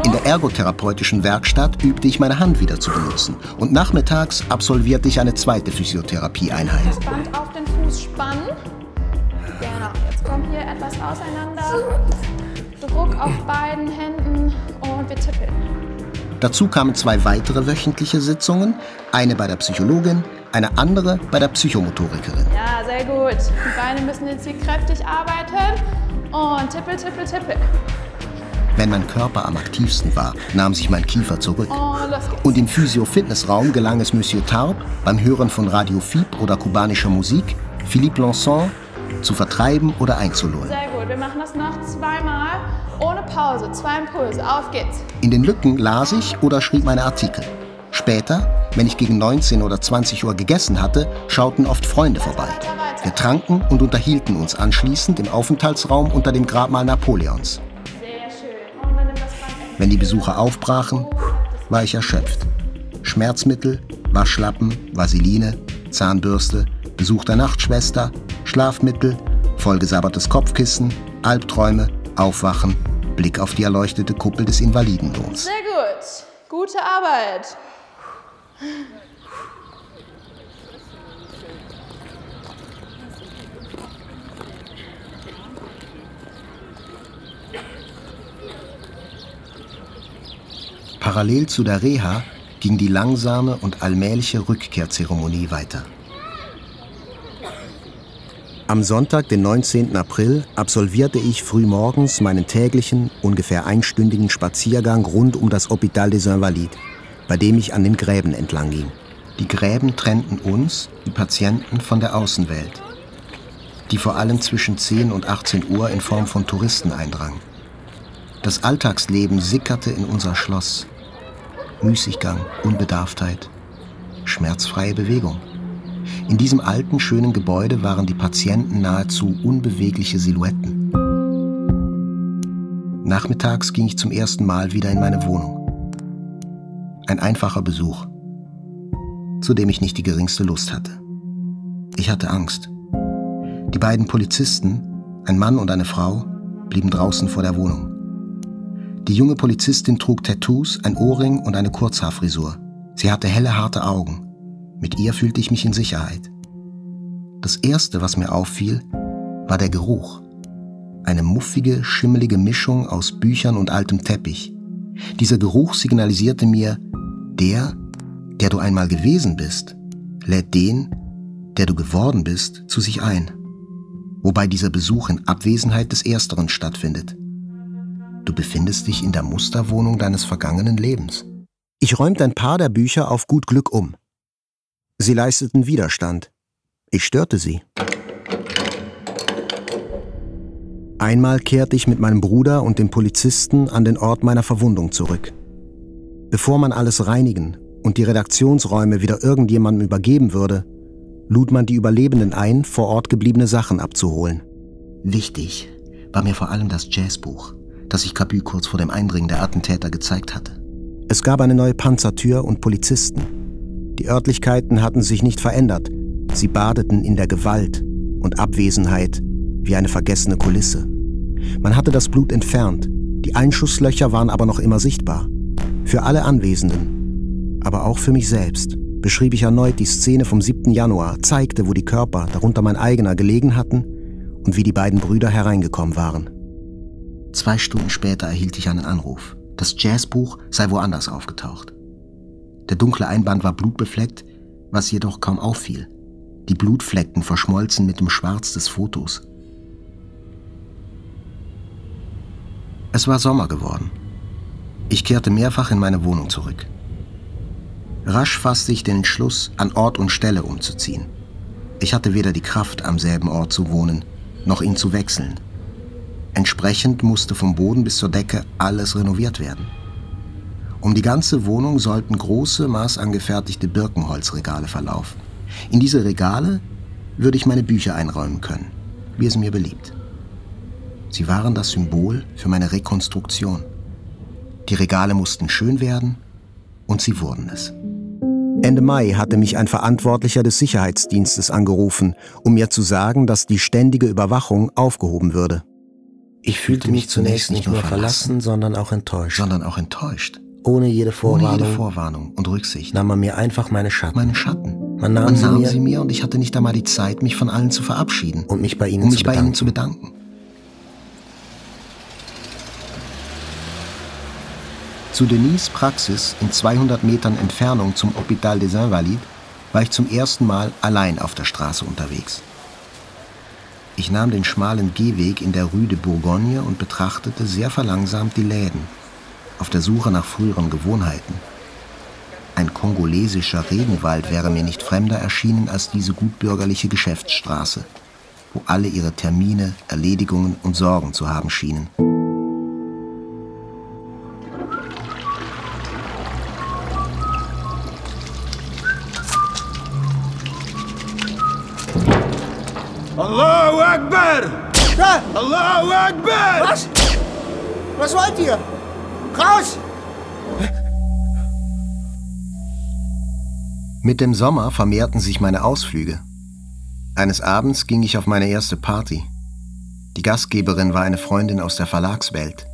S6: In der ergotherapeutischen Werkstatt übte ich meine Hand wieder zu benutzen. Und nachmittags absolvierte ich eine zweite Physiotherapieeinheit.
S19: Das Band auf den Fuß spannen. Genau. Jetzt kommt hier etwas auseinander. Druck auf beiden Händen und wir tippeln.
S6: Dazu kamen zwei weitere wöchentliche Sitzungen, eine bei der Psychologin, eine andere bei der Psychomotorikerin.
S19: Ja, sehr gut. Die Beine müssen jetzt hier kräftig arbeiten. Und tippel, tippel, tippel.
S6: Wenn mein Körper am aktivsten war, nahm sich mein Kiefer zurück.
S19: Und geht's.
S6: Und im Physio-Fitnessraum gelang es Monsieur Tarp, beim Hören von Radio Fib oder kubanischer Musik, Philippe Lanson zu vertreiben oder einzulullen.
S19: Sehr gut. Wir machen das noch zweimal. Ohne Pause. Zwei Impulse. Auf geht's.
S6: In den Lücken las ich oder schrieb meine Artikel. Später, wenn ich gegen 19 oder 20 Uhr gegessen hatte, schauten oft Freunde vorbei. Wir tranken und unterhielten uns anschließend im Aufenthaltsraum unter dem Grabmal Napoleons. Wenn die Besucher aufbrachen, war ich erschöpft. Schmerzmittel, Waschlappen, Vaseline, Zahnbürste, Besuch der Nachtschwester, Schlafmittel, vollgesabbertes Kopfkissen, Albträume, Aufwachen, Blick auf die erleuchtete Kuppel des Invalidendoms.
S19: Sehr gut. Gute Arbeit.
S6: Parallel zu der Reha ging die langsame und allmähliche Rückkehrzeremonie weiter. Am Sonntag, den 19. April, absolvierte ich frühmorgens meinen täglichen, ungefähr einstündigen Spaziergang rund um das Hôpital des Invalides, bei dem ich an den Gräben entlang ging. Die Gräben trennten uns, die Patienten, von der Außenwelt, die vor allem zwischen 10 und 18 Uhr in Form von Touristen eindrang. Das Alltagsleben sickerte in unser Schloss. Müßiggang, Unbedarftheit, schmerzfreie Bewegung. In diesem alten, schönen Gebäude waren die Patienten nahezu unbewegliche Silhouetten. Nachmittags ging ich zum ersten Mal wieder in meine Wohnung. Ein einfacher Besuch, zu dem ich nicht die geringste Lust hatte. Ich hatte Angst. Die beiden Polizisten, ein Mann und eine Frau, blieben draußen vor der Wohnung. Die junge Polizistin trug Tattoos, ein Ohrring und eine Kurzhaarfrisur. Sie hatte helle, harte Augen. Mit ihr fühlte ich mich in Sicherheit. Das Erste, was mir auffiel, war der Geruch. Eine muffige, schimmelige Mischung aus Büchern und altem Teppich. Dieser Geruch signalisierte mir, der, der du einmal gewesen bist, lädt den, der du geworden bist, zu sich ein. wobei dieser Besuch in Abwesenheit des Ersteren stattfindet. Du befindest dich in der Musterwohnung deines vergangenen Lebens. Ich räumte ein paar der Bücher auf gut Glück um. Sie leisteten Widerstand. Ich störte sie. Einmal kehrte ich mit meinem Bruder und dem Polizisten an den Ort meiner Verwundung zurück. Bevor man alles reinigen und die Redaktionsräume wieder irgendjemandem übergeben würde, lud man die Überlebenden ein, vor Ort gebliebene Sachen abzuholen. Wichtig war mir vor allem das Jazzbuch, das ich Cabu kurz vor dem Eindringen der Attentäter gezeigt hatte. Es gab eine neue Panzertür und Polizisten. Die Örtlichkeiten hatten sich nicht verändert. Sie badeten in der Gewalt und Abwesenheit wie eine vergessene Kulisse. Man hatte das Blut entfernt, die Einschusslöcher waren aber noch immer sichtbar. Für alle Anwesenden, aber auch für mich selbst, beschrieb ich erneut die Szene vom 7. Januar, zeigte, wo die Körper, darunter mein eigener, gelegen hatten und wie die beiden Brüder hereingekommen waren. Zwei Stunden später erhielt ich einen Anruf. Das Jazzbuch sei woanders aufgetaucht. Der dunkle Einband war blutbefleckt, was jedoch kaum auffiel. Die Blutflecken verschmolzen mit dem Schwarz des Fotos. Es war Sommer geworden. Ich kehrte mehrfach in meine Wohnung zurück. Rasch fasste ich den Entschluss, an Ort und Stelle umzuziehen. Ich hatte weder die Kraft, am selben Ort zu wohnen, noch ihn zu wechseln. Entsprechend musste vom Boden bis zur Decke alles renoviert werden. Um die ganze Wohnung sollten große, maßangefertigte Birkenholzregale verlaufen. In diese Regale würde ich meine Bücher einräumen können, wie es mir beliebt. Sie waren das Symbol für meine Rekonstruktion. Die Regale mussten schön werden und sie wurden es. Ende Mai hatte mich ein Verantwortlicher des Sicherheitsdienstes angerufen, um mir zu sagen, dass die ständige Überwachung aufgehoben würde. Ich fühlte mich zunächst nicht nur verlassen, sondern auch enttäuscht. Sondern auch enttäuscht. Ohne jede Vorwarnung, Ohne jede Vorwarnung und Rücksicht nahm man mir einfach meine Schatten. Meine Schatten. Man nahm, man sie, nahm mir, sie, mir, und ich hatte nicht einmal die Zeit, mich von allen zu verabschieden. Und mich bei ihnen, um mich zu, bei ihnen zu bedanken. Zu Denise Praxis in 200 Metern Entfernung zum Hôpital des Invalides war ich zum ersten Mal allein auf der Straße unterwegs. Ich nahm den schmalen Gehweg in der Rue de Bourgogne und betrachtete sehr verlangsamt die Läden, auf der Suche nach früheren Gewohnheiten. Ein kongolesischer Regenwald wäre mir nicht fremder erschienen als diese gutbürgerliche Geschäftsstraße, wo alle ihre Termine, Erledigungen und Sorgen zu haben schienen.
S3: Allahu Akbar! Allahu Akbar!
S2: Was? Was wollt ihr? Raus!
S6: Mit dem Sommer vermehrten sich meine Ausflüge. Eines Abends ging ich auf meine erste Party. Die Gastgeberin war eine Freundin aus der Verlagswelt.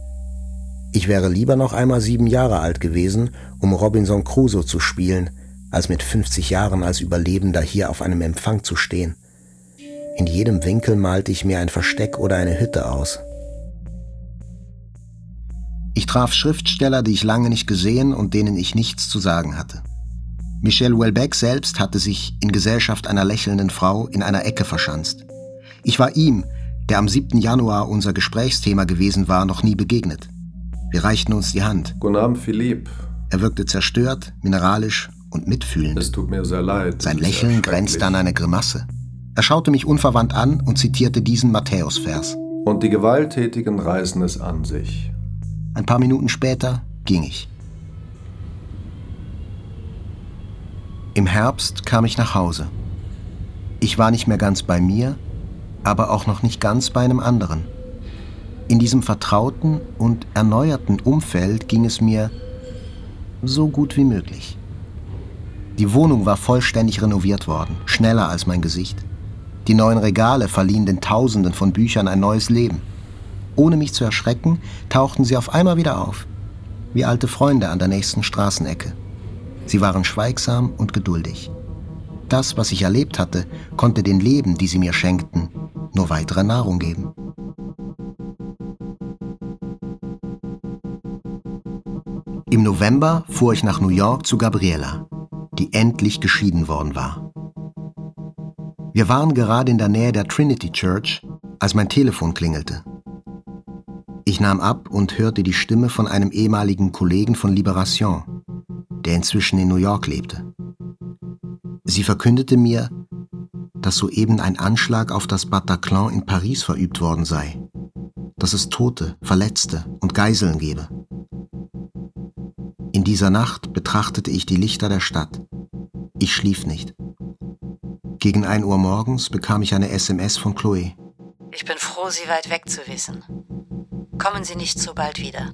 S6: Ich wäre lieber noch einmal sieben Jahre alt gewesen, um Robinson Crusoe zu spielen, als mit 50 Jahren als Überlebender hier auf einem Empfang zu stehen. In jedem Winkel malte ich mir ein Versteck oder eine Hütte aus. Ich traf Schriftsteller, die ich lange nicht gesehen und denen ich nichts zu sagen hatte. Michel Houellebecq selbst hatte sich in Gesellschaft einer lächelnden Frau in einer Ecke verschanzt. Ich war ihm, der am 7. Januar unser Gesprächsthema gewesen war, noch nie begegnet. Wir reichten uns die Hand.
S15: Guten Abend, Philipp.
S6: Er wirkte zerstört, mineralisch und mitfühlend.
S15: Es tut mir sehr leid.
S6: Sein Lächeln grenzte an eine Grimasse. Er schaute mich unverwandt an und zitierte diesen Matthäusvers.
S15: Und die Gewalttätigen reißen es an sich.
S6: Ein paar Minuten später ging ich. Im Herbst kam ich nach Hause. Ich war nicht mehr ganz bei mir, aber auch noch nicht ganz bei einem anderen. In diesem vertrauten und erneuerten Umfeld ging es mir so gut wie möglich. Die Wohnung war vollständig renoviert worden, schneller als mein Gesicht. Die neuen Regale verliehen den Tausenden von Büchern ein neues Leben. Ohne mich zu erschrecken, tauchten sie auf einmal wieder auf, wie alte Freunde an der nächsten Straßenecke. Sie waren schweigsam und geduldig. Das, was ich erlebt hatte, konnte den Leben, die sie mir schenkten, nur weitere Nahrung geben. Im November fuhr ich nach New York zu Gabriela, die endlich geschieden worden war. Wir waren gerade in der Nähe der Trinity Church, als mein Telefon klingelte. Ich nahm ab und hörte die Stimme von einem ehemaligen Kollegen von Liberation, der inzwischen in New York lebte. Sie verkündete mir, dass soeben ein Anschlag auf das Bataclan in Paris verübt worden sei, dass es Tote, Verletzte und Geiseln gebe. In dieser Nacht betrachtete ich die Lichter der Stadt. Ich schlief nicht. Gegen ein Uhr morgens bekam ich eine SMS von Chloe.
S4: Ich bin froh, Sie weit weg zu wissen. Kommen Sie nicht so bald wieder.